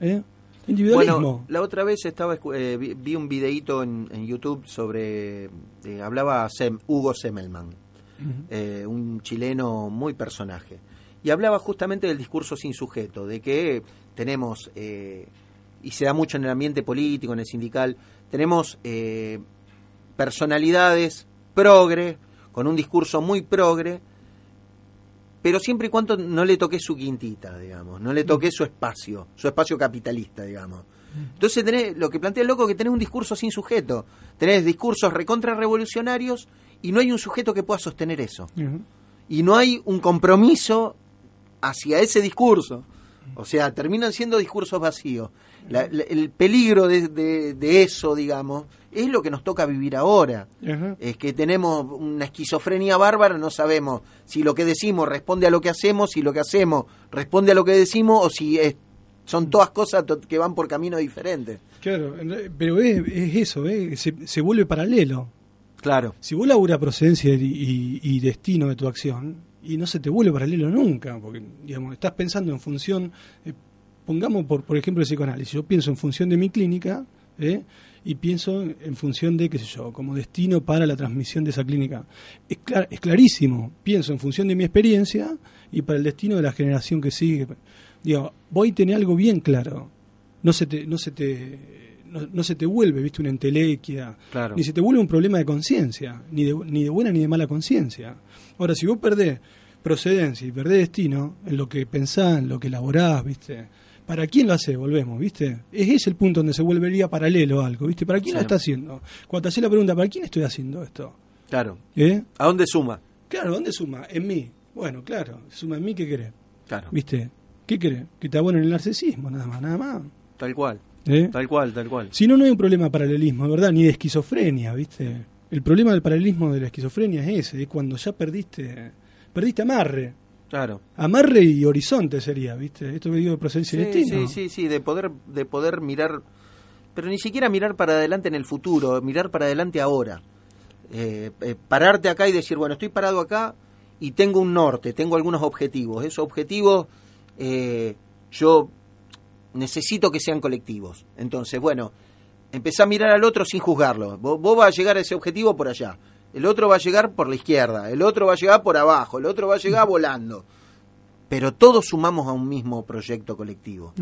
¿Eh? Individualismo. Bueno, la otra vez estaba eh, vi, vi un videíto en, en YouTube sobre eh, hablaba Sem- Hugo Semmelman, Ujú. eh, un chileno muy personaje, y hablaba justamente del discurso sin sujeto, de que tenemos eh, y se da mucho en el ambiente político, en el sindical, tenemos eh, personalidades progre con un discurso muy progre pero siempre y cuando no le toque su quintita, digamos, no le toque su espacio, su espacio capitalista, digamos. Entonces tenés, lo que plantea el loco es que tenés un discurso sin sujeto, tenés discursos recontra revolucionarios y no hay un sujeto que pueda sostener eso. Y no hay un compromiso hacia ese discurso. O sea, terminan siendo discursos vacíos. La- la- el peligro de, de- de eso, digamos, es lo que nos toca vivir ahora. Ajá. Es que tenemos una esquizofrenia bárbara, no sabemos si lo que decimos responde a lo que hacemos, si lo que hacemos responde a lo que decimos o si es- son todas cosas que van por caminos diferentes. Claro, pero es, es eso, ¿eh? se, se vuelve paralelo. Claro, Si vos laburas procedencia y, y- y destino de tu acción, y no se te vuelve paralelo nunca, porque digamos, estás pensando en función, eh, pongamos por, por ejemplo el psicoanálisis, yo pienso en función de mi clínica, ¿eh? Y pienso en función de, qué sé yo, como destino para la transmisión de esa clínica. Es, clar- es clarísimo, pienso en función de mi experiencia y para el destino de la generación que sigue. Digo, voy a tener algo bien claro, no se te... No se te no, no se te vuelve, viste, una entelequia, Claro. ni se te vuelve un problema de conciencia, ni de, ni de buena ni de mala conciencia. Ahora, si vos perdés procedencia y perdés destino en lo que pensás, en lo que elaborás, ¿viste? ¿Para quién lo hace? Volvemos, ¿viste? Es ese el punto donde se volvería paralelo algo, ¿viste? ¿Para quién Sí. lo está haciendo? Cuando te haces la pregunta, ¿para quién estoy haciendo esto? claro. ¿Eh? ¿A dónde suma? Claro, ¿dónde suma? En mí. Bueno, claro, suma en mí, ¿qué querés? Claro, ¿Viste? ¿Qué querés? Que te abonen el narcisismo, nada más, nada más. tal cual, ¿Eh? tal cual, tal cual. Si no, no hay un problema de paralelismo, ¿verdad? Ni de esquizofrenia, ¿viste? El problema del paralelismo de la esquizofrenia es ese, es cuando ya perdiste, perdiste amarre. Claro. Amarre y horizonte sería, ¿viste? Esto que digo de procedencia y Sí, destino. sí, sí, sí, de poder, de poder mirar, pero ni siquiera mirar para adelante en el futuro, mirar para adelante ahora. Eh, eh, pararte acá y decir, bueno, estoy parado acá y tengo un norte, tengo algunos objetivos. Esos objetivos eh, yo necesito que sean colectivos. Entonces, bueno, empezá a mirar al otro sin juzgarlo. Vos, vos vas a llegar a ese objetivo por allá. El otro va a llegar por la izquierda, el otro va a llegar por abajo, el otro va a llegar volando. Pero todos sumamos a un mismo proyecto colectivo.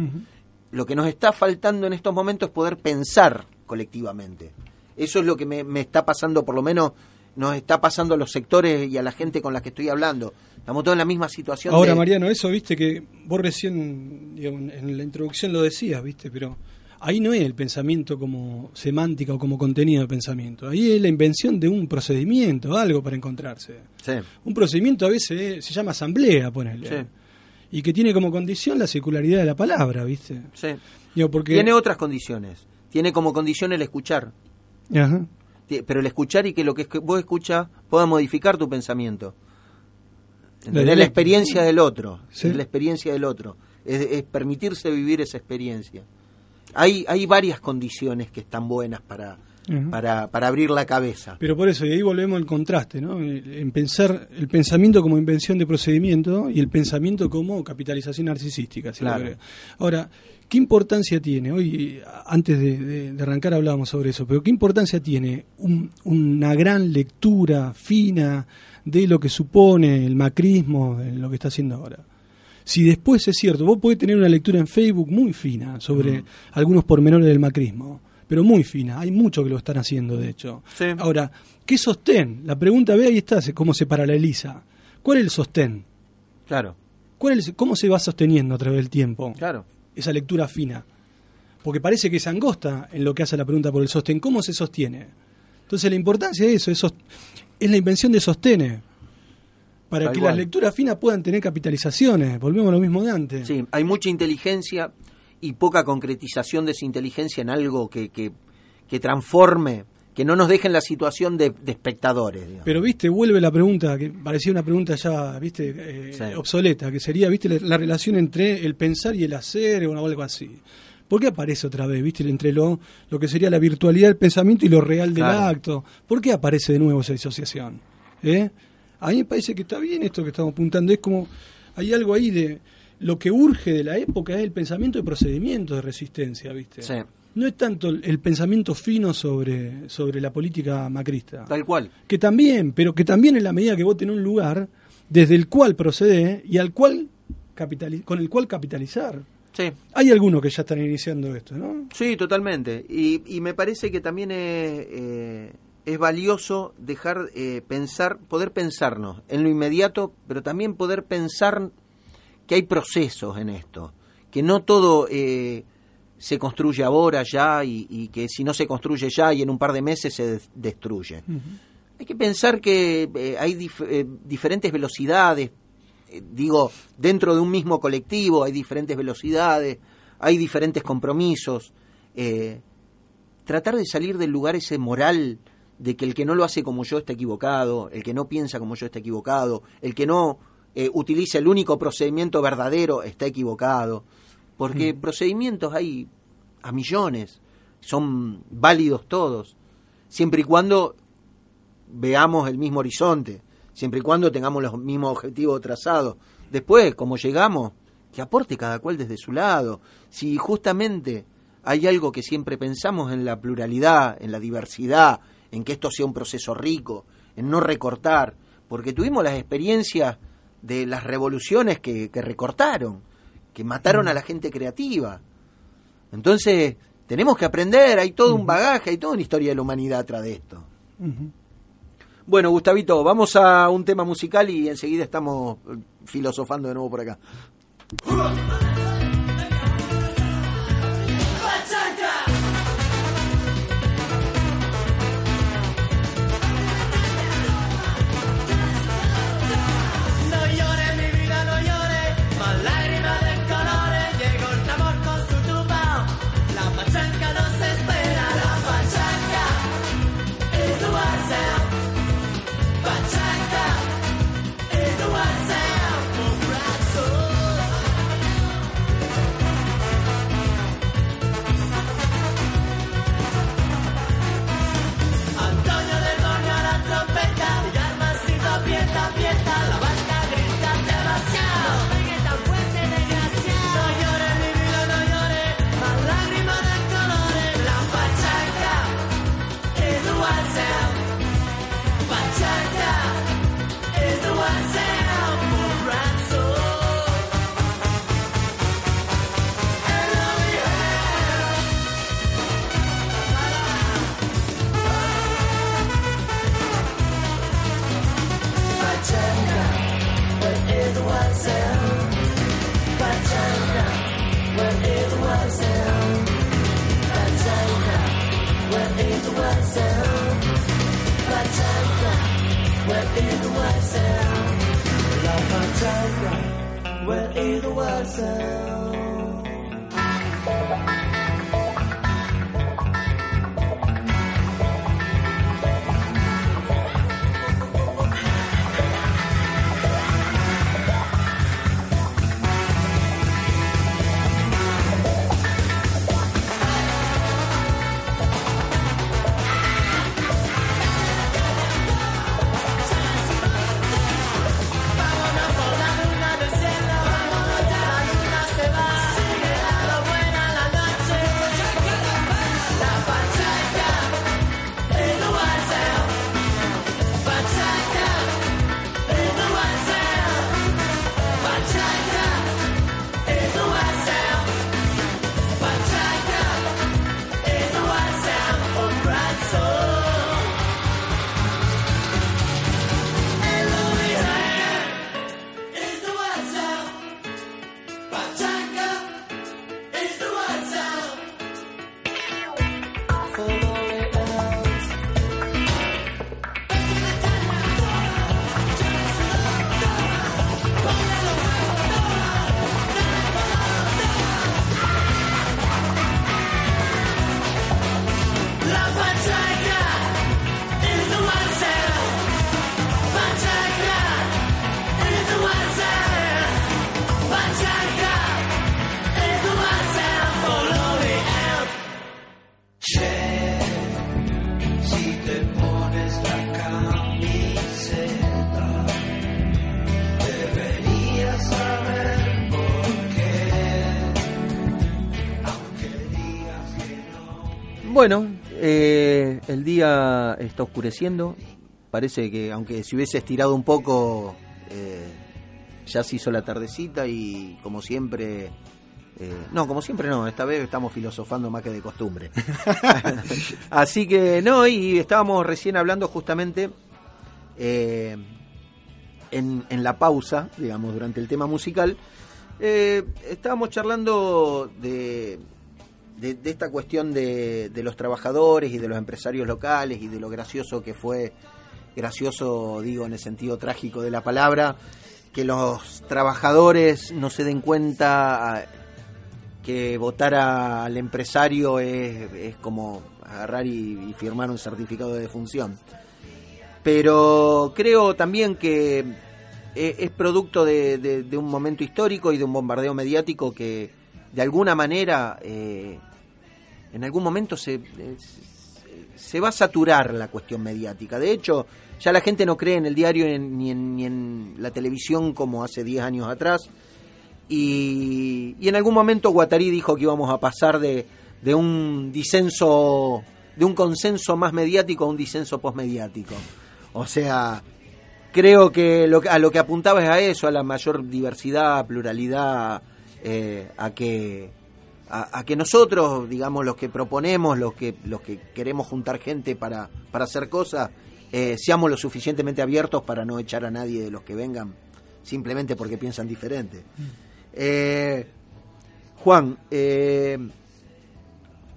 Lo que nos está faltando en estos momentos es poder pensar colectivamente. Eso es lo que me, me está pasando, por lo menos nos está pasando a los sectores y a la gente con la que estoy hablando. Estamos todos en la misma situación. Ahora, de- Mariano, eso, viste, que vos recién, digamos, en la introducción lo decías, viste, pero ahí no es el pensamiento como semántica o como contenido de pensamiento. Ahí es la invención de un procedimiento, algo para encontrarse. Sí, Un procedimiento a veces es- se llama asamblea, ponele. Sí. Y que tiene como condición la circularidad de la palabra, ¿viste? sí. Digo, porque... Tiene otras condiciones. Tiene como condición el escuchar. Ajá. Pero el escuchar y que lo que vos escuchas pueda modificar tu pensamiento. La, dialéctica. experiencia del otro. Sí. La experiencia del otro. Es, es permitirse vivir esa experiencia. Hay, hay varias condiciones que están buenas para, para, para abrir la cabeza. Pero por eso, y ahí volvemos al contraste, ¿no? En pensar el pensamiento como invención de procedimiento y el pensamiento como capitalización narcisística. si Claro. Ahora, ¿qué importancia tiene? Hoy, antes de, de- de arrancar hablábamos sobre eso, pero ¿qué importancia tiene un- una gran lectura fina de lo que supone el macrismo, de lo que está haciendo ahora? Si después es cierto, vos podés tener una lectura en Facebook muy fina sobre algunos pormenores del macrismo, pero muy fina. Hay muchos que lo están haciendo, de hecho. Sí. Ahora, ¿qué sostén? La pregunta, ve ahí está, cómo se paraleliza. ¿Cuál es el sostén? Claro, ¿Cuál es el- ¿Cómo se va sosteniendo a través del tiempo? claro. Esa lectura fina. Porque parece que es angosta en lo que hace la pregunta por el sostén. ¿Cómo se sostiene? Entonces la importancia de eso es la invención de sostenes. Para Tal que cual. las lecturas finas puedan tener capitalizaciones. Volvemos a lo mismo de antes. Sí, hay mucha inteligencia y poca concretización de esa inteligencia en algo que, que, que transforme, que no nos deje en la situación de, de espectadores. digamos. Pero, viste, vuelve la pregunta, que parecía una pregunta ya, viste, eh, Sí. obsoleta, que sería, viste, la, la relación entre el pensar y el hacer o algo así. ¿Por qué aparece otra vez, viste, entre lo, lo que sería la virtualidad del pensamiento y lo real del Claro. acto? ¿Por qué aparece de nuevo esa disociación? ¿Eh? A mí me parece que está bien esto que estamos apuntando. Es como, hay algo ahí de, lo que urge de la época es el pensamiento de procedimiento de resistencia, viste. Sí. No es tanto el, pensamiento fino sobre, sobre la política macrista Tal cual. que también, pero que también en la medida que vos tenés un lugar desde el cual procede y al cual con el cual capitalizar. Sí. Hay algunos que ya están iniciando esto, ¿no? Sí, totalmente. Y, y me parece que también es, eh, es valioso dejar eh, pensar, poder pensarnos en lo inmediato, pero también poder pensar que hay procesos en esto, que no todo eh, se construye ahora ya y, y que si no se construye ya y en un par de meses se des- destruye. Hay que pensar que eh, hay dif- diferentes velocidades, digo, dentro de un mismo colectivo hay diferentes velocidades, hay diferentes compromisos. tratar de salir del lugar ese moral de que el que no lo hace como yo está equivocado, el que no piensa como yo está equivocado, el que no eh, utiliza el único procedimiento verdadero está equivocado. Porque procedimientos hay a millones, son válidos todos, siempre y cuando veamos el mismo horizonte, siempre y cuando tengamos los mismos objetivos trazados. Después, como llegamos, que aporte cada cual desde su lado. Si justamente hay algo que siempre pensamos en la pluralidad, en la diversidad, en que esto sea un proceso rico, en no recortar, porque tuvimos las experiencias de las revoluciones que, que recortaron, que mataron a la gente creativa. Entonces, tenemos que aprender, hay todo un bagaje, hay toda una historia de la humanidad atrás de esto. Bueno, Gustavito, vamos a un tema musical y enseguida estamos eh, filosofando de nuevo por acá. Está oscureciendo. Parece que, aunque si hubiese estirado un poco, eh, ya se hizo la tardecita y, como siempre. eh, no, como siempre no, esta vez estamos filosofando más que de costumbre. Así que, no, y estábamos recién hablando justamente eh, en, en la pausa, digamos, durante el tema musical. eh, estábamos charlando de, de, esta cuestión de, de los trabajadores y de los empresarios locales y de lo gracioso que fue, gracioso digo en el sentido trágico de la palabra, que los trabajadores no se den cuenta ah, que votar a- al empresario es, es como agarrar y, firmar un certificado de defunción. Pero creo también que eh, es producto de, de- de un momento histórico y de un bombardeo mediático que de alguna manera eh, en algún momento se, eh, se va a saturar la cuestión mediática. De hecho, ya la gente no cree en el diario ni, en, ni en la televisión como hace 10 años atrás. Y, y en algún momento Guattari dijo que íbamos a pasar de, de un disenso, de un consenso más mediático a un disenso posmediático. O sea, creo que lo, a lo que apuntaba es a eso, a la mayor diversidad, pluralidad, eh, a que a, a que nosotros, digamos, los que proponemos, los que los que queremos juntar gente para, para hacer cosas, eh, seamos lo suficientemente abiertos para no echar a nadie de los que vengan simplemente porque piensan diferente. Eh, Juan, eh,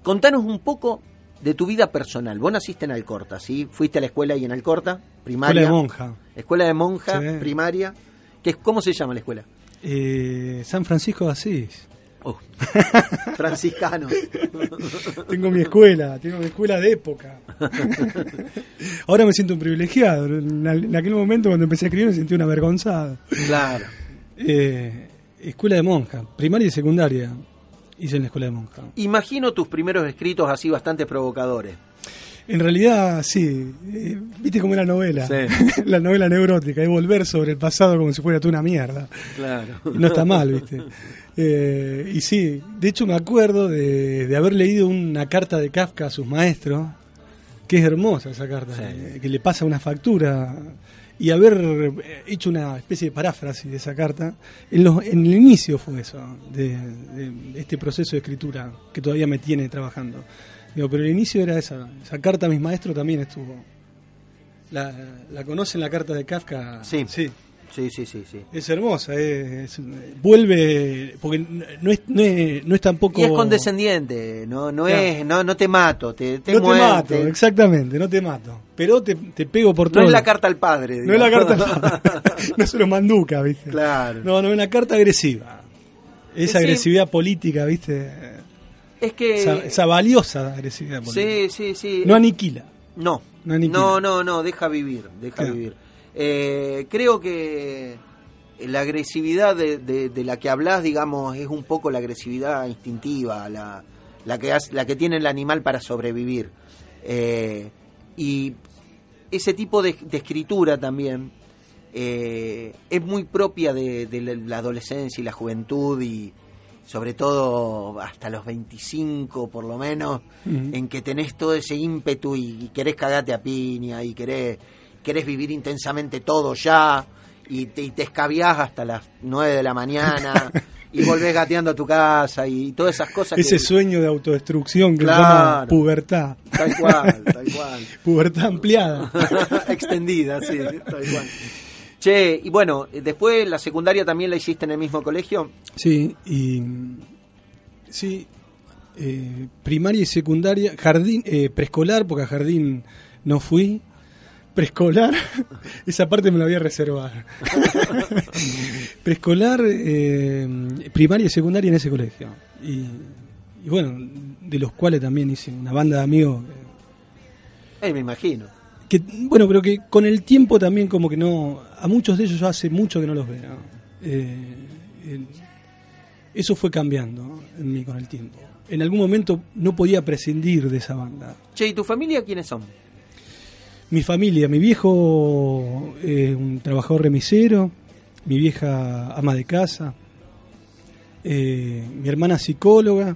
contanos un poco de tu vida personal. Vos naciste en Alcorta, ¿sí? Fuiste a la escuela ahí en Alcorta, primaria. Escuela de monja. Escuela de monja, Sí. primaria. ¿Qué, es- ¿Cómo se llama la escuela? Eh, San Francisco de Asís. Oh. Franciscano. Tengo mi escuela, tengo mi escuela de época. Ahora me siento un privilegiado. En, aquel momento, cuando empecé a escribir, me sentí un avergonzado. claro. Eh, escuela de monja, primaria y secundaria. Hice en la escuela de monja. Imagino tus primeros escritos así bastante provocadores. En realidad, sí. eh, Viste como la novela. Sí. la novela neurótica. Es volver sobre el pasado como si fuera tú una mierda. Claro. No está mal, ¿viste? Eh, y sí, de hecho me acuerdo de, de haber leído una carta de Kafka a sus maestros, que es hermosa esa carta, Sí. eh, que le pasa una factura, y haber hecho una especie de paráfrasis de esa carta. En, los- en el inicio fue eso, de, de este proceso de escritura que todavía me tiene trabajando. Digo, pero el inicio era esa, esa carta a mis maestros también estuvo. ¿La, la conocen la carta de Kafka? Sí. Sí. Sí, sí, sí, sí. Es hermosa, es, es- vuelve, porque no es, no es, no es tampoco... Y es condescendiente, no, no Claro. es, no, no te mato, te, te no te mato, te- exactamente, no te mato. Pero te, te pego por todo. no es la carta al padre. No es la carta... no se lo manduca, ¿viste? Claro. No, no es una carta agresiva. Esa Sí. agresividad política, ¿viste? Es que... Esa, esa valiosa agresividad política. sí, sí, sí. No aniquila. No, No aniquila. no, no, no, deja vivir, deja Claro. vivir. Eh, creo que la agresividad de, de- de la que hablas, digamos, es un poco la agresividad instintiva, la, la, que, hace- la que tiene el animal para sobrevivir. Eh, y ese tipo de, de escritura también eh, es muy propia de, de la, adolescencia y la juventud y sobre todo hasta los 25 por lo menos, en que tenés todo ese ímpetu y, y querés cagarte a piña y querés, querés vivir intensamente todo ya y te, y te escabiás hasta las 9 de la mañana y volvés gateando a tu casa y todas esas cosas Ese que... sueño de autodestrucción que se Claro. llama pubertad. Tal cual, tal cual. Pubertad ampliada. Extendida, sí, tal cual. Che, y bueno, después la secundaria también la hiciste en el mismo colegio. Sí, y sí, eh, primaria y secundaria, jardín, eh, preescolar, porque a jardín no fui. Preescolar, esa parte me la voy a reservar. preescolar, eh, primaria y secundaria en ese colegio. Y, y bueno, de los cuales también hice una banda de amigos. Eh, me imagino. Que, bueno, pero que con el tiempo también como que no... A muchos de ellos yo hace mucho que no los veo. Eh, eso fue cambiando en mí con el tiempo. En algún momento no podía prescindir de esa banda. Che, ¿y tu familia quiénes son? Mi familia, mi viejo, eh, un trabajador remisero, mi vieja ama de casa, eh, mi hermana psicóloga,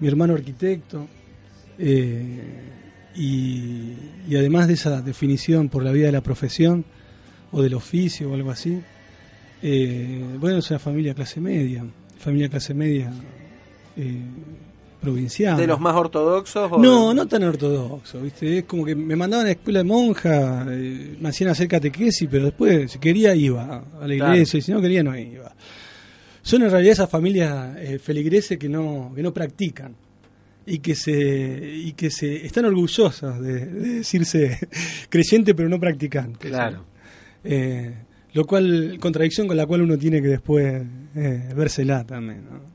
mi hermano arquitecto, Eh, y, y además de esa definición por la vida de la profesión o del oficio o algo así, eh, bueno, es una familia clase media, familia clase media provincial. ¿De los más ortodoxos? o No, de- no tan ortodoxo, ¿viste? Es como que me mandaban a la escuela de monja, eh, me hacían hacer catequesis, pero después, si quería, iba a la Claro. iglesia, y si no quería, no iba. Son en realidad esas familias eh, feligreses que no, que no practican y que se y que se están orgullosas de, de decirse creyente pero no practicante. Claro. Eh, lo cual, contradicción con la cual uno tiene que después eh, vérsela también, ¿no?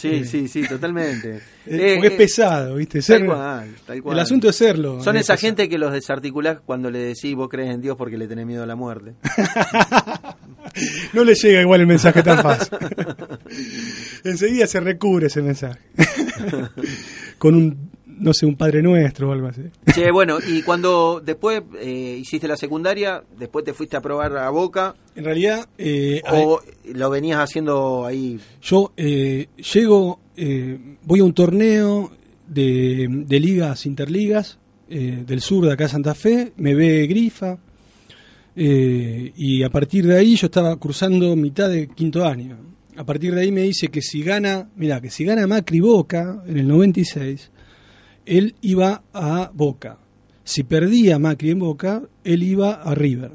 Sí, Eh. sí, sí, totalmente. Eh, Eh, porque es eh, pesado, ¿viste? Tal Ser- cual, tal cual. El asunto es serlo. Son es esa pesado. gente que los desarticulás cuando le decís vos crees en Dios porque le tenés miedo a la muerte. No le llega igual el mensaje tan fácil. Enseguida se recubre ese mensaje. Con un, no sé, un Padre Nuestro o algo así. Che, bueno, y cuando después eh, hiciste la secundaria, después te fuiste a probar a Boca, En realidad, eh, o lo venías haciendo ahí. yo eh, llego, eh, voy a un torneo de, de ligas, interligas, eh, del sur de acá de Santa Fe, me ve Grifa, y a partir de ahí yo estaba cruzando mitad de quinto año. A partir de ahí me dice que si gana, mira, que si gana Macri Boca en el 96, él iba a Boca. Si perdía Macri en Boca, él iba a River.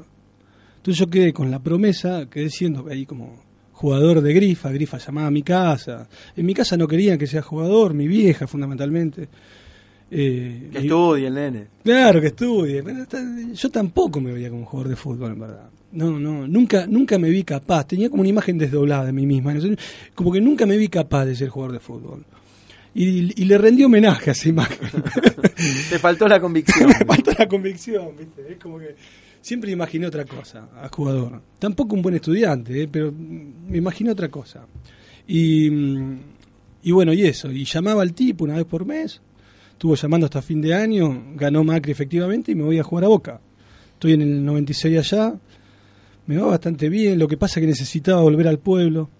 Entonces yo quedé con la promesa, quedé siendo ahí como jugador de Grifa, Grifa llamaba a mi casa. En mi casa no querían que sea jugador, mi vieja fundamentalmente. Eh, Que mi- estudie el nene. Claro que estudie. Yo tampoco me veía como jugador de fútbol, en verdad. No, no, nunca, nunca me vi capaz. Tenía como una imagen desdoblada de mí misma. Como que nunca me vi capaz de ser jugador de fútbol. Y, y le rendí homenaje a esa imagen. Te faltó la convicción. me falta la convicción, ¿viste? Es como que siempre imaginé otra cosa a jugador. Tampoco un buen estudiante, ¿eh? pero me imaginé otra cosa. Y, y bueno, y eso. Y llamaba al tipo una vez por mes. Estuvo llamando hasta fin de año. Ganó Macri efectivamente y me voy a jugar a Boca. Estoy en el 96 allá. Me va bastante bien. Lo que pasa es que necesitaba volver al pueblo.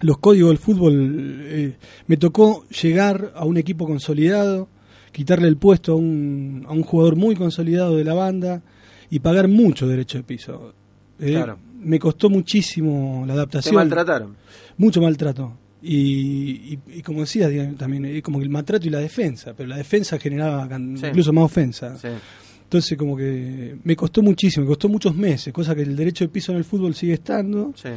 Los códigos del fútbol. eh, me tocó llegar a un equipo consolidado quitarle el puesto a un, a un jugador muy consolidado de la banda y pagar mucho derecho de piso. Eh, Claro. Me costó muchísimo la Te adaptación. maltrataron. Mucho maltrato. Y, y- y como decía también, como que el maltrato y la defensa, pero la defensa generaba Sí. incluso más ofensa. Sí. Entonces como que me costó muchísimo, me costó muchos meses, cosa que el derecho de piso en el fútbol sigue estando, sí.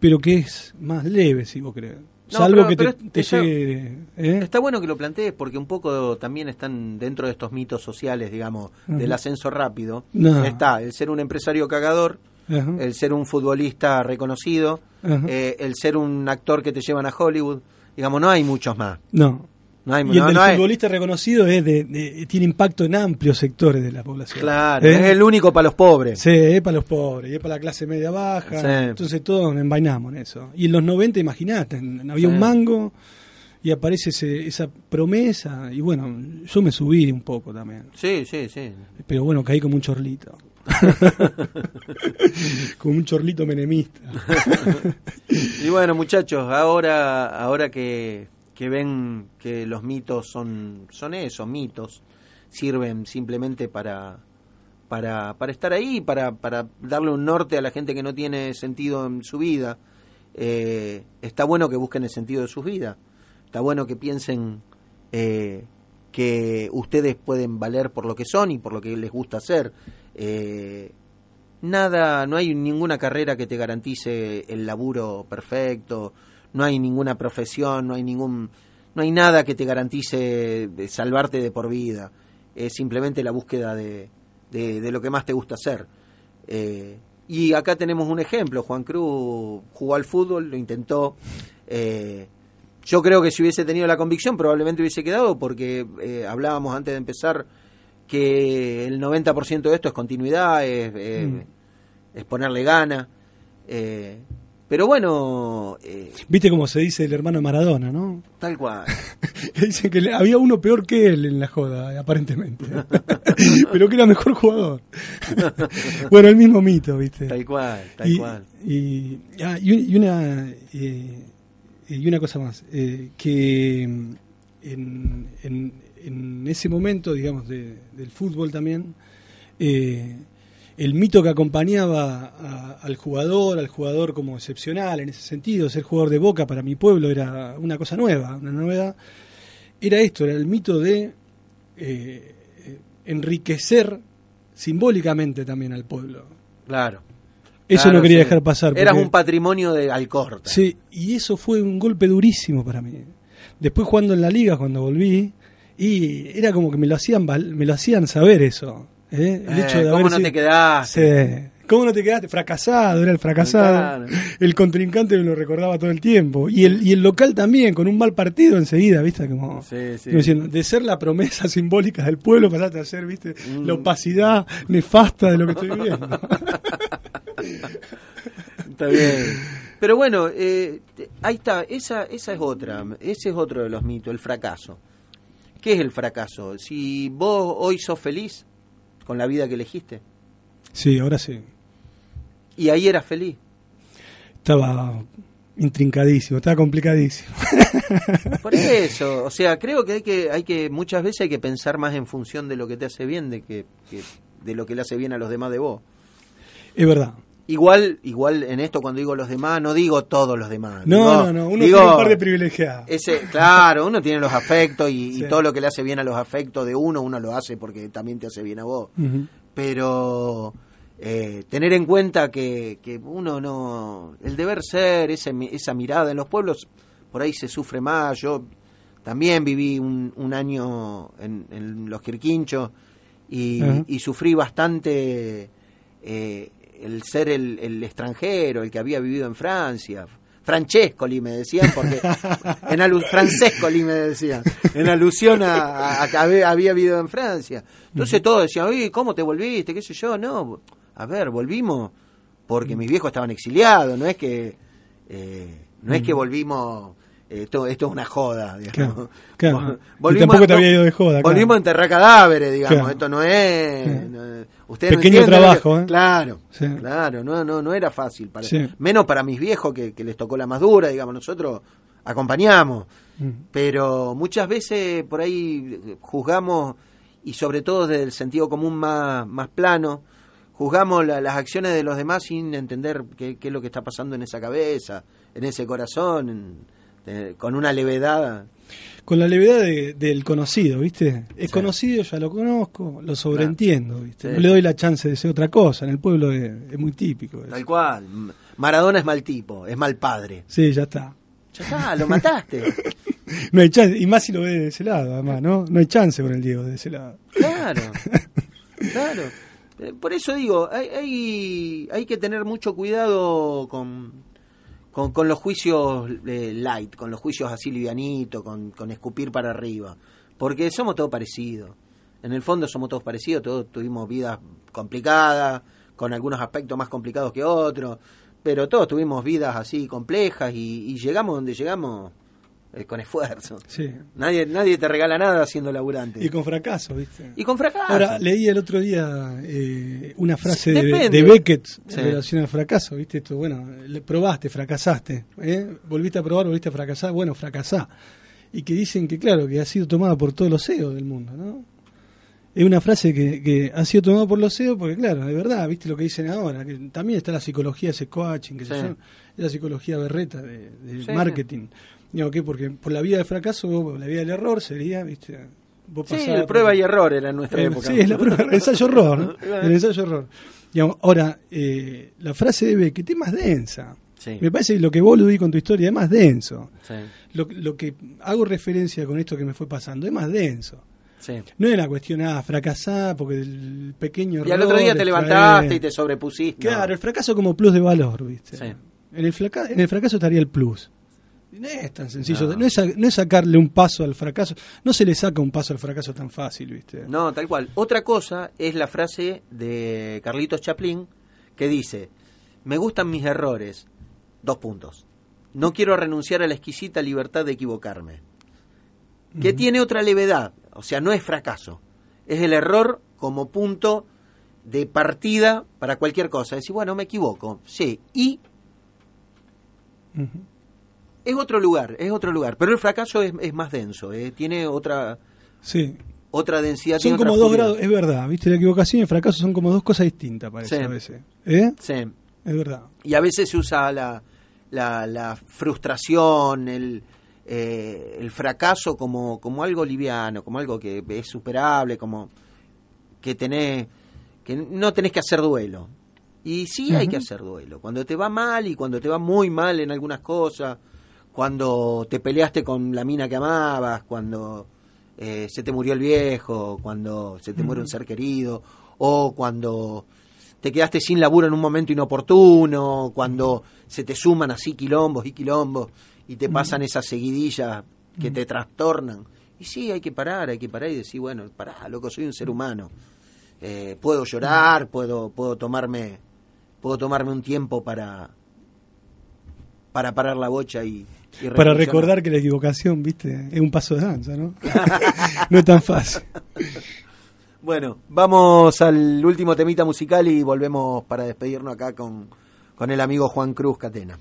Pero que es más leve, si vos crees. No, Salvo pero- que te, pero te está- llegue... ¿eh? Está bueno que lo plantees porque un poco también están dentro de estos mitos sociales, digamos, del ascenso rápido. No. Está el ser un empresario cagador, el ser un futbolista reconocido, eh, el ser un actor que te llevan a Hollywood. Digamos, no hay muchos más. No. No hay, Y el no- del no hay- futbolista reconocido es de, de- tiene impacto en amplios sectores de la población. Claro, ¿Eh? es el único para los pobres. Sí, es para los pobres, y es para la clase media baja. Sí. Entonces todos nos envainamos en eso. Y en los 90, imagínate, había Sí. un mango y aparece ese- esa promesa. Y bueno, yo me subí un poco también. Sí, sí, sí. Pero bueno, caí como un chorlito. como un chorlito menemista. Y bueno, muchachos, ahora, ahora que, que ven que los mitos son, son eso, mitos, sirven simplemente para, para, para estar ahí, para, para darle un norte a la gente que no tiene sentido en su vida. Eh, está bueno que busquen el sentido de sus vidas. Está bueno que piensen eh, que ustedes pueden valer por lo que son y por lo que les gusta hacer. Eh, nada, no hay ninguna carrera que te garantice el laburo perfecto, no hay ninguna profesión, no hay ningún, no hay nada que te garantice de salvarte de por vida. Es simplemente la búsqueda de, de, de lo que más te gusta hacer. Eh, y acá tenemos un ejemplo, Juan Cruz jugó al fútbol, lo intentó. eh, yo creo que si hubiese tenido la convicción probablemente hubiese quedado porque eh, hablábamos antes de empezar que el 90% de esto es continuidad, es, es- Mm. es ponerle gana. eh, pero bueno, eh, Viste cómo se dice el hermano de Maradona, ¿no? tal cual. Dicen que había uno peor que él en la joda, aparentemente. Pero que era mejor jugador. bueno, el mismo mito, ¿viste? Tal cual, tal y, cual. Y, ah, y un- y una, eh, y una cosa más, eh, que mm, en, en- en ese momento, digamos, de- del fútbol también, eh, el mito que acompañaba a- al jugador, al jugador como excepcional en ese sentido, ser jugador de Boca para mi pueblo era una cosa nueva, una novedad, era esto, era el mito de eh, enriquecer simbólicamente también al pueblo. Claro. Eso Claro, no quería sí. dejar pasar. Eras porque- un patrimonio de Alcorta. Sí, y eso fue un golpe durísimo para mí. Después jugando en la liga, cuando volví, y era como que me lo hacían, me lo hacían saber eso. ¿Eh? El Eh, hecho de ¿Cómo haber no sido- te quedaste? Sí. ¿Cómo no te quedaste? Fracasado, era el fracasado. Claro. El contrincante me lo recordaba todo el tiempo. Y el, y el local también, con un mal partido enseguida, ¿viste? Como, Sí, sí. diciendo, de ser la promesa simbólica del pueblo, pasaste a ser, ¿viste? Mm. La opacidad nefasta de lo que estoy viendo. Está bien. Pero bueno, eh, ahí está, esa, esa es otra, ese es otro de los mitos, el fracaso. ¿Qué es el fracaso? Si vos hoy sos feliz con la vida que elegiste sí, ahora sí. y ahí eras feliz, Estaba intrincadísimo, estaba complicadísimo. por eso, o sea, creo que hay que, hay que muchas veces hay que pensar más en función de lo que te hace bien de que, que de lo que le hace bien a los demás de vos. Es verdad. Igual, igual en esto cuando digo los demás, no digo todos los demás. No, digo- no, no, uno digo- tiene un par de privilegiados. Ese, claro, uno tiene los afectos y, todo lo que le hace bien a los afectos de uno, uno lo hace porque también te hace bien a vos. Pero eh, tener en cuenta que, que uno no. El deber ser, ese esa mirada en los pueblos, por ahí se sufre más. Yo también viví un, un año en, en los Quirquinchos y sufrí bastante eh, el ser el, el extranjero, el que había vivido en Francia. Francescoli me decían, porque en alu Francescoli me decían, en alusión a, a que había, vivido en Francia. Entonces todos decían, oye, ¿cómo te volviste? ¿Qué sé yo? No, a ver, volvimos porque mis viejos estaban exiliados, no es que eh, no es que volvimos eh, esto, esto es una joda, digamos. Claro, claro. Vol- Y tampoco te había ido de joda, claro. Volvimos a enterrar cadáveres, digamos. Esto no es. No- Pequeño trabajo, ¿eh? Claro, Sí. claro. No, no, no era fácil. Para, Sí. Menos para mis viejos que, que les tocó la más dura, digamos. Nosotros acompañamos. Mm. Pero muchas veces por ahí juzgamos, y sobre todo desde el sentido común más, más plano, juzgamos la- las acciones de los demás sin entender qué, qué es lo que está pasando en esa cabeza, en ese corazón, en- eh, con una levedad. Con la levedad de- del conocido, ¿viste? Es Sí. conocido, ya lo conozco, lo sobreentiendo, ¿viste? Sí. No le doy la chance de ser otra cosa. En el pueblo es, es muy típico. eso. Tal cual. Maradona es mal tipo, es mal padre. Sí, ya está. Ya está, lo mataste. No hay chance, y más si lo ve de ese lado, además, ¿no? No hay chance con el Diego de ese lado. Claro, claro. Eh, Por eso digo, hay, hay, hay que tener mucho cuidado con, con, con los juicios eh, light, con los juicios así livianitos, con, con escupir para arriba. Porque somos todos parecidos. En el fondo somos todos parecidos, todos tuvimos vidas complicadas, con algunos aspectos más complicados que otros, pero todos tuvimos vidas así complejas y llegamos donde llegamos eh, con esfuerzo. Sí. Nadie, nadie te regala nada siendo laburante. Y con fracaso, ¿viste? Y con fracaso. Ahora, leí el otro día eh, una frase de, Beckett Sí. en relación al fracaso, ¿viste? Esto, bueno, le probaste, fracasaste, ¿eh? Volviste a probar, volviste a fracasar, bueno, fracasá. Y que dicen que, claro, que ha sido tomada por todos los CEOs del mundo, ¿no? Es una frase que, que ha sido tomada por los CEOs porque, claro, de verdad, ¿viste lo que dicen ahora? Que también está la psicología, ese coaching, que se Sí. llama, es la psicología berreta de, Sí, marketing. Digo, ¿qué? Porque por la vía del fracaso, por la vía del error sería, ¿viste? Vos Sí, el por- prueba y error era en nuestra eh, época. Sí, es la prueba, el ensayo error, ¿no? El ensayo error. Digamos, ahora, eh, la frase de Beckett es más densa. Sí. Me parece que lo que vos lo di con tu historia es más denso. Sí, Lo, lo que hago referencia con esto que me fue pasando es más denso. sí. No era cuestión, ah, fracasar porque el pequeño error. Y al otro día te levantaste y te sobrepusiste. Claro, el fracaso como plus de valor, ¿viste? En, el fraca- en el fracaso estaría el plus. No es tan sencillo, No. no, es, no es sacarle un paso al fracaso, no se le saca un paso al fracaso tan fácil, ¿viste? No, tal cual. Otra cosa es la frase de Carlitos Chaplin que dice, me gustan mis errores, dos puntos. No quiero renunciar a la exquisita libertad de equivocarme. Que tiene otra levedad, o sea, no es fracaso. Es el error como punto de partida para cualquier cosa. Decir, bueno, me equivoco, sí, y. es otro lugar, es otro lugar. Pero el fracaso es, es más denso, eh, tiene otra Sí. Otra densidad Son como dos grados, es verdad, ¿viste? La equivocación y el fracaso son como dos cosas distintas, parece Sí. a veces. ¿Eh? Sí. Es verdad. Y a veces se usa la, la, la frustración, el, eh, el fracaso como, como algo liviano, como algo que es superable, como que tenés, que no tenés que hacer duelo. Y sí hay que hacer duelo. Cuando te va mal y cuando te va muy mal en algunas cosas, cuando te peleaste con la mina que amabas, cuando eh, se te murió el viejo, cuando se te muere un ser querido, o cuando te quedaste sin laburo en un momento inoportuno, cuando se te suman así quilombos y quilombos y te pasan esas seguidillas que te trastornan. Y sí, hay que parar, hay que parar y decir, bueno, pará, loco, soy un ser humano. Eh, puedo llorar, puedo, puedo tomarme, puedo tomarme un tiempo para, para parar la bocha y, y Para recordar que la equivocación, ¿viste? Es un paso de danza, ¿no? no es tan fácil. Bueno, vamos al último temita musical y volvemos para despedirnos acá con, con el amigo Juan Cruz Catena.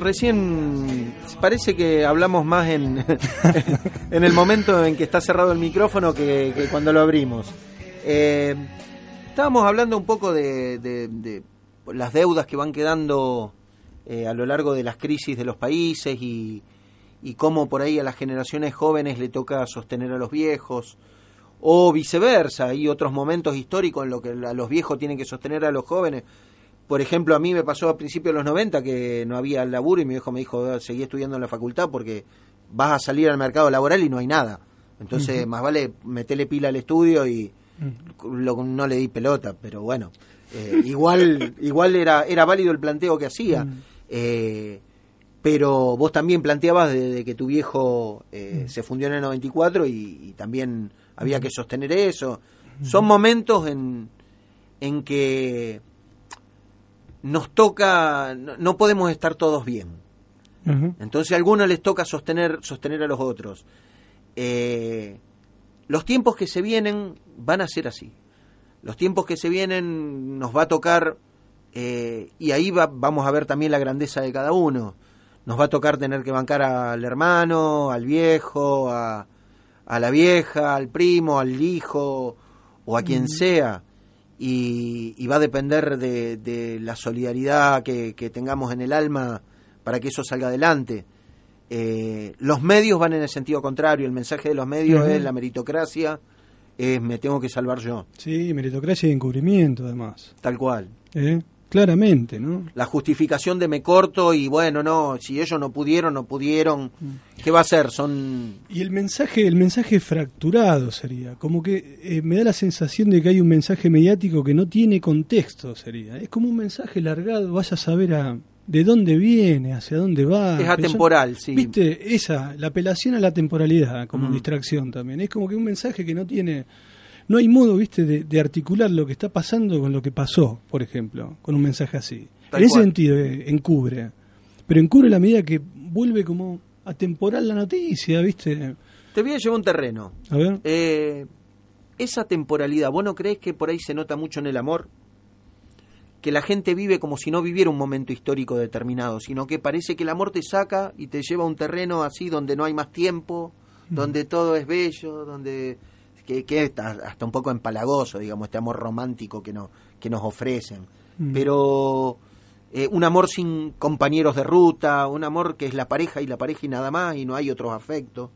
Recién parece que hablamos más en, en el momento en que está cerrado el micrófono que, cuando lo abrimos. Eh, estábamos hablando un poco de las deudas que van quedando eh, a lo largo de las crisis de los países y, y cómo por ahí a las generaciones jóvenes le toca sostener a los viejos o viceversa. Hay otros momentos históricos en los que a los viejos tienen que sostener a los jóvenes por ejemplo, a mí me pasó a principios de los 90 que no había laburo y mi viejo me dijo, seguí estudiando en la facultad porque vas a salir al mercado laboral y no hay nada. Entonces, más vale meterle pila al estudio y lo- no le di pelota, pero bueno, eh, igual igual era era válido el planteo que hacía. Eh, pero vos también planteabas de, de que tu viejo eh, se fundió en el 94 y, y también había que sostener eso. Son momentos en, en que nos toca, no, no podemos estar todos bien. Entonces a algunos les toca sostener, sostener a los otros. Eh, los tiempos que se vienen van a ser así. Los tiempos que se vienen nos va a tocar, eh, y ahí va- vamos a ver también la grandeza de cada uno. Nos va a tocar tener que bancar al hermano, al viejo, a, a la vieja, al primo, al hijo o a quien sea. Y, y va a depender de, de la solidaridad que, que tengamos en el alma para que eso salga adelante. Eh, los medios van en el sentido contrario. El mensaje de los medios es la meritocracia, es me tengo que salvar yo, Sí, meritocracia y encubrimiento, además. tal cual. ¿Eh? Claramente, ¿no? La justificación de me corto y bueno, no, si ellos no pudieron, no pudieron. ¿Qué va a hacer? Son... Y el mensaje, el mensaje fracturado sería, como que eh, me da la sensación de que hay un mensaje mediático que no tiene contexto, sería. Es como un mensaje largado, vaya a saber a, de dónde viene, hacia dónde va. Es atemporal, sí. Viste, esa, la apelación a la temporalidad como Mm. distracción también. Es como que un mensaje que no tiene, no hay modo, viste, de, de articular lo que está pasando con lo que pasó, por ejemplo, con un mensaje así. Tal en ese cual. sentido, eh, encubre. Pero encubre a la medida que vuelve como atemporal la noticia, viste. Te voy a llevar un terreno. A ver. Eh, esa temporalidad, ¿vos no crees que por ahí se nota mucho en el amor? Que la gente vive como si no viviera un momento histórico determinado, sino que parece que el amor te saca y te lleva a un terreno así donde no hay más tiempo, donde todo es bello, donde que, que es hasta un poco empalagoso, digamos, este amor romántico que, no, que nos ofrecen. Mm. Pero eh, un amor sin compañeros de ruta, un amor que es la pareja y la pareja y nada más, y no hay otros afectos.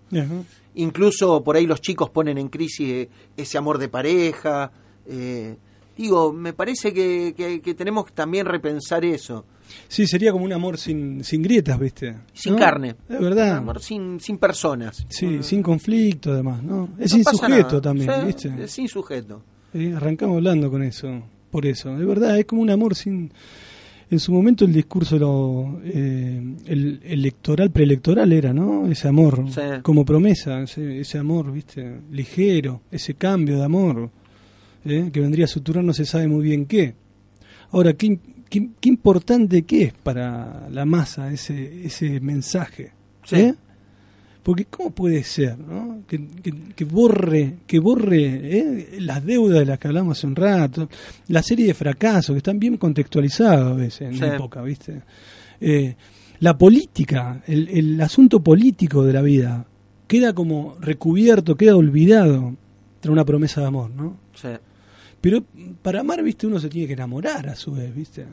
Incluso por ahí los chicos ponen en crisis eh, ese amor de pareja. eh, digo, me parece que, que- que tenemos que también repensar eso. Sí, sería como un amor sin, sin grietas, viste. Sin ¿No? carne. Es verdad. Amor sin, sin personas. Sí, sin conflicto además, ¿no? Es No sin pasa sujeto nada. también, ¿viste? es sin sujeto. Sí, arrancamos hablando con eso, por eso. De verdad, es como un amor sin... En su momento el discurso lo, eh, el electoral, preelectoral era, ¿no? Ese amor Sí. como promesa, ese, ese amor, ¿viste? Ligero, ese cambio de amor ¿eh? que vendría a suturar no se sabe muy bien qué. Ahora, ¿qué, qué, qué importante que es para la masa ese, ese mensaje? Sí. ¿eh? Porque cómo puede ser, ¿no? Que, que- que borre, que borre ¿eh? las deudas de las que hablamos hace un rato, la serie de fracasos que están bien contextualizados a veces en Sí. la época, ¿viste? Eh, la política, el, el asunto político de la vida queda como recubierto, queda olvidado tras una promesa de amor, ¿no? Sí, Pero para amar, ¿viste? Uno se tiene que enamorar a su vez, ¿viste?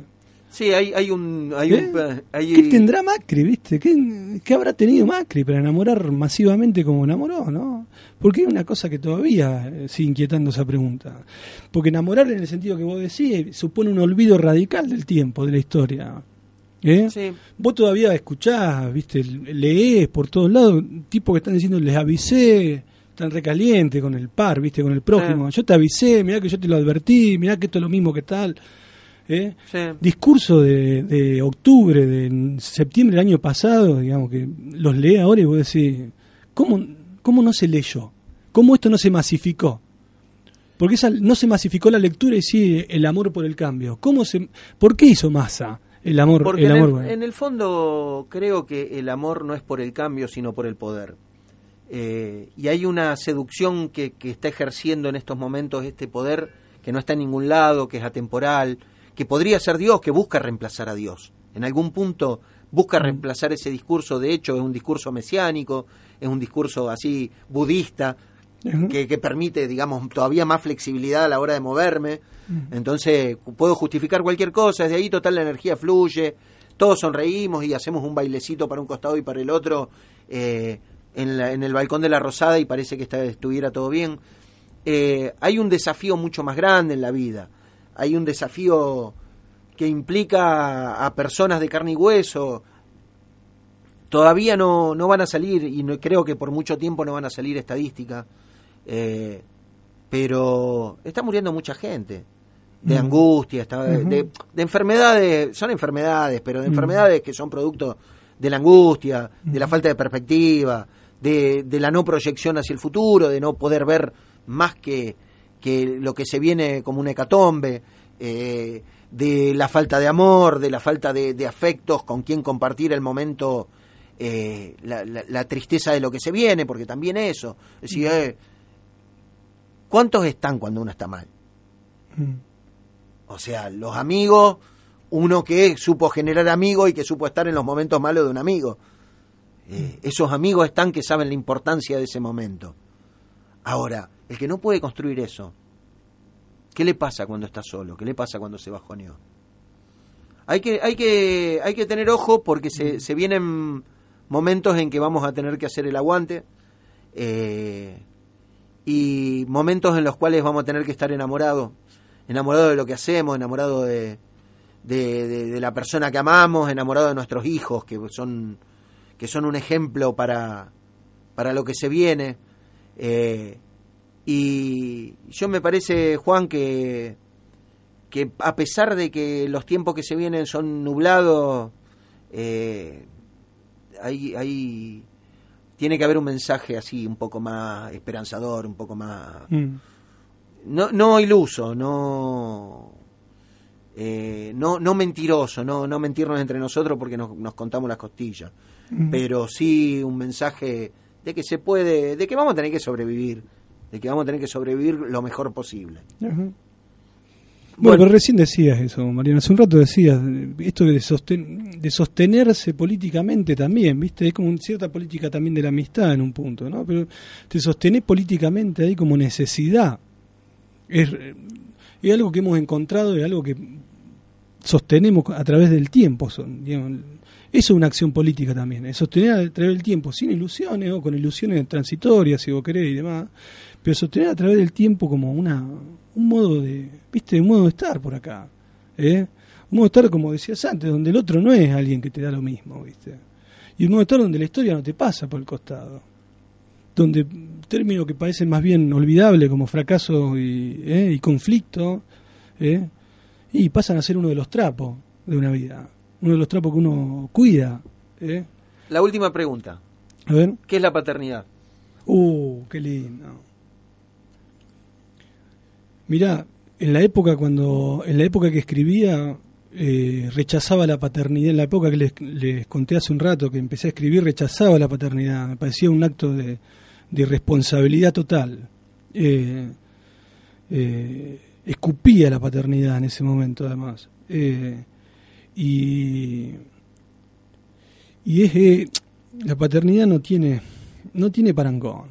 Sí, hay, hay un... Hay ¿Eh? un hay- ¿Qué tendrá Macri, viste? ¿Qué, qué habrá tenido Macri para enamorar masivamente como enamoró, no? Porque hay una cosa que todavía eh, sigue inquietando esa pregunta. Porque enamorar en el sentido que vos decís supone un olvido radical del tiempo, de la historia. ¿Eh? Sí. Vos todavía escuchás, viste, leés por todos lados, tipos que están diciendo les avisé, están recaliente con el par, viste, con el prójimo. Yo te avisé, mirá que yo te lo advertí, mirá que esto es lo mismo que tal. ¿eh? Sí. Discurso de, de octubre, de septiembre del año pasado, digamos, que los lee ahora y vos decís, ¿cómo, cómo no se leyó? ¿Cómo esto no se masificó? Porque esa, no se masificó la lectura y sí el amor por el cambio. ¿Cómo se, ¿Por qué hizo masa el amor? Porque el en, amor el, bueno? en el fondo creo que el amor no es por el cambio, sino por el poder. Eh, y hay una seducción que, que está ejerciendo en estos momentos este poder que no está en ningún lado, que es atemporal, que podría ser Dios, que busca reemplazar a Dios. En algún punto busca reemplazar ese discurso, de hecho es un discurso mesiánico, es un discurso así budista, que, que permite, digamos, todavía más flexibilidad a la hora de moverme. Entonces, puedo justificar cualquier cosa, desde ahí total la energía fluye, todos sonreímos y hacemos un bailecito para un costado y para el otro eh, en, la- en el balcón de la Rosada y parece que está- estuviera todo bien. Eh, hay un desafío mucho más grande en la vida, hay un desafío que implica a personas de carne y hueso, todavía no, no van a salir, y no, creo que por mucho tiempo no van a salir estadísticas, eh, pero está muriendo mucha gente de angustia, está, de, de enfermedades, son enfermedades, pero de enfermedades que son producto de la angustia, de la falta de perspectiva, de, de la no proyección hacia el futuro, de no poder ver más que, que lo que se viene como una hecatombe, eh, de la falta de amor, de la falta de, de afectos con quien compartir el momento, eh, la, la- la tristeza de lo que se viene, porque también eso. Es decir, eh, ¿cuántos están cuando uno está mal? Mm. O sea, los amigos, uno que supo generar amigos y que supo estar en los momentos malos de un amigo. Eh, esos amigos están que saben la importancia de ese momento. Ahora, el que no puede construir eso, ¿qué le pasa cuando está solo? ¿Qué le pasa cuando se bajoneó? Hay que, hay que, hay que tener ojo porque se, se vienen momentos en que vamos a tener que hacer el aguante eh, y momentos en los cuales vamos a tener que estar enamorados, enamorados de lo que hacemos, enamorados de, de, de- la persona que amamos, enamorados de nuestros hijos, que son, que son un ejemplo para, para lo que se viene. Eh, y yo me parece, Juan, que, que a pesar de que los tiempos que se vienen son nublados, eh, hay, hay, tiene que haber un mensaje así, un poco más esperanzador, un poco más... Mm. No, no iluso, no... eh, no, no mentiroso, no, no mentirnos entre nosotros porque nos, nos contamos las costillas, Mm. pero sí un mensaje de que se puede, de que vamos a tener que sobrevivir, de que vamos a tener que sobrevivir lo mejor posible. Bueno, Bueno. pero recién decías eso, Mariano. Hace un rato decías eh, esto de, sosten- de sostenerse políticamente también, ¿viste? Es como una cierta política también de la amistad en un punto, ¿no? Pero te sostenés políticamente ahí como necesidad. Es, eh, es algo que hemos encontrado, es algo que sostenemos a través del tiempo. Son, digamos, eso es una acción política también, es sostener a través del tiempo, sin ilusiones o con ilusiones transitorias, si vos querés y demás, pero sostener a través del tiempo como una un modo de, viste, un modo de estar por acá, ¿eh? Un modo de estar, como decías antes, donde el otro no es alguien que te da lo mismo, viste. Y un modo de estar donde la historia no te pasa por el costado. Donde términos que parecen más bien olvidables como fracaso y, ¿eh? y conflicto, ¿eh? y pasan a ser uno de los trapos de una vida. Uno de los trapos que uno cuida. ¿eh? La última pregunta, A ver. ¿qué es la paternidad? Uh, qué lindo. Mirá, en la época cuando, en la época que escribía, eh, rechazaba la paternidad. En la época que les, les conté hace un rato que empecé a escribir, rechazaba la paternidad. Me parecía un acto de, de irresponsabilidad total. Eh, eh, escupía la paternidad en ese momento, además. Eh, y y es eh, la paternidad no tiene no tiene parangón.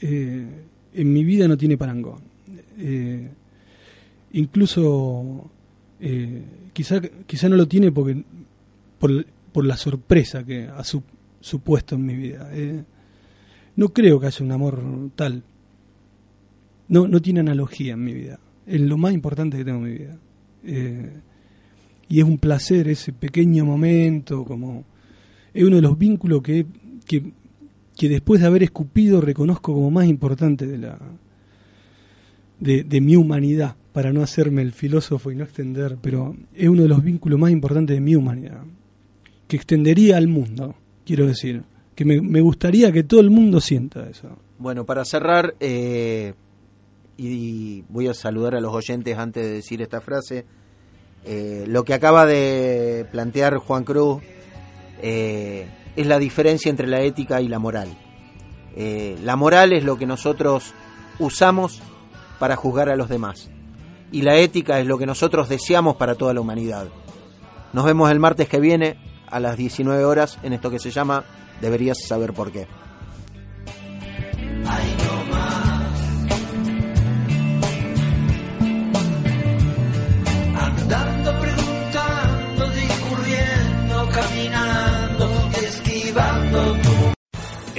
Eh, en mi vida no tiene parangón. Eh, incluso eh, quizá no lo tiene porque por, por la sorpresa que ha su- supuesto en mi vida. Eh, no creo que haya un amor tal. No no tiene analogía en mi vida. Es lo más importante que tengo en mi vida y es un placer ese pequeño momento, como es uno de los vínculos que, que, después de haber escupido reconozco como más importante de la de, de mi humanidad, para no hacerme el filósofo y no extender, pero es uno de los vínculos más importantes de mi humanidad, que extendería al mundo, quiero decir, que me, me gustaría que todo el mundo sienta eso. Bueno, para cerrar, eh, y voy a saludar a los oyentes antes de decir esta frase, eh, lo que acaba de plantear Juan Cruz eh, es la diferencia entre la ética y la moral. Eh, la moral es lo que nosotros usamos para juzgar a los demás. Y la ética es lo que nosotros deseamos para toda la humanidad. Nos vemos el martes que viene a las 19 horas en esto que se llama Deberías saber por qué.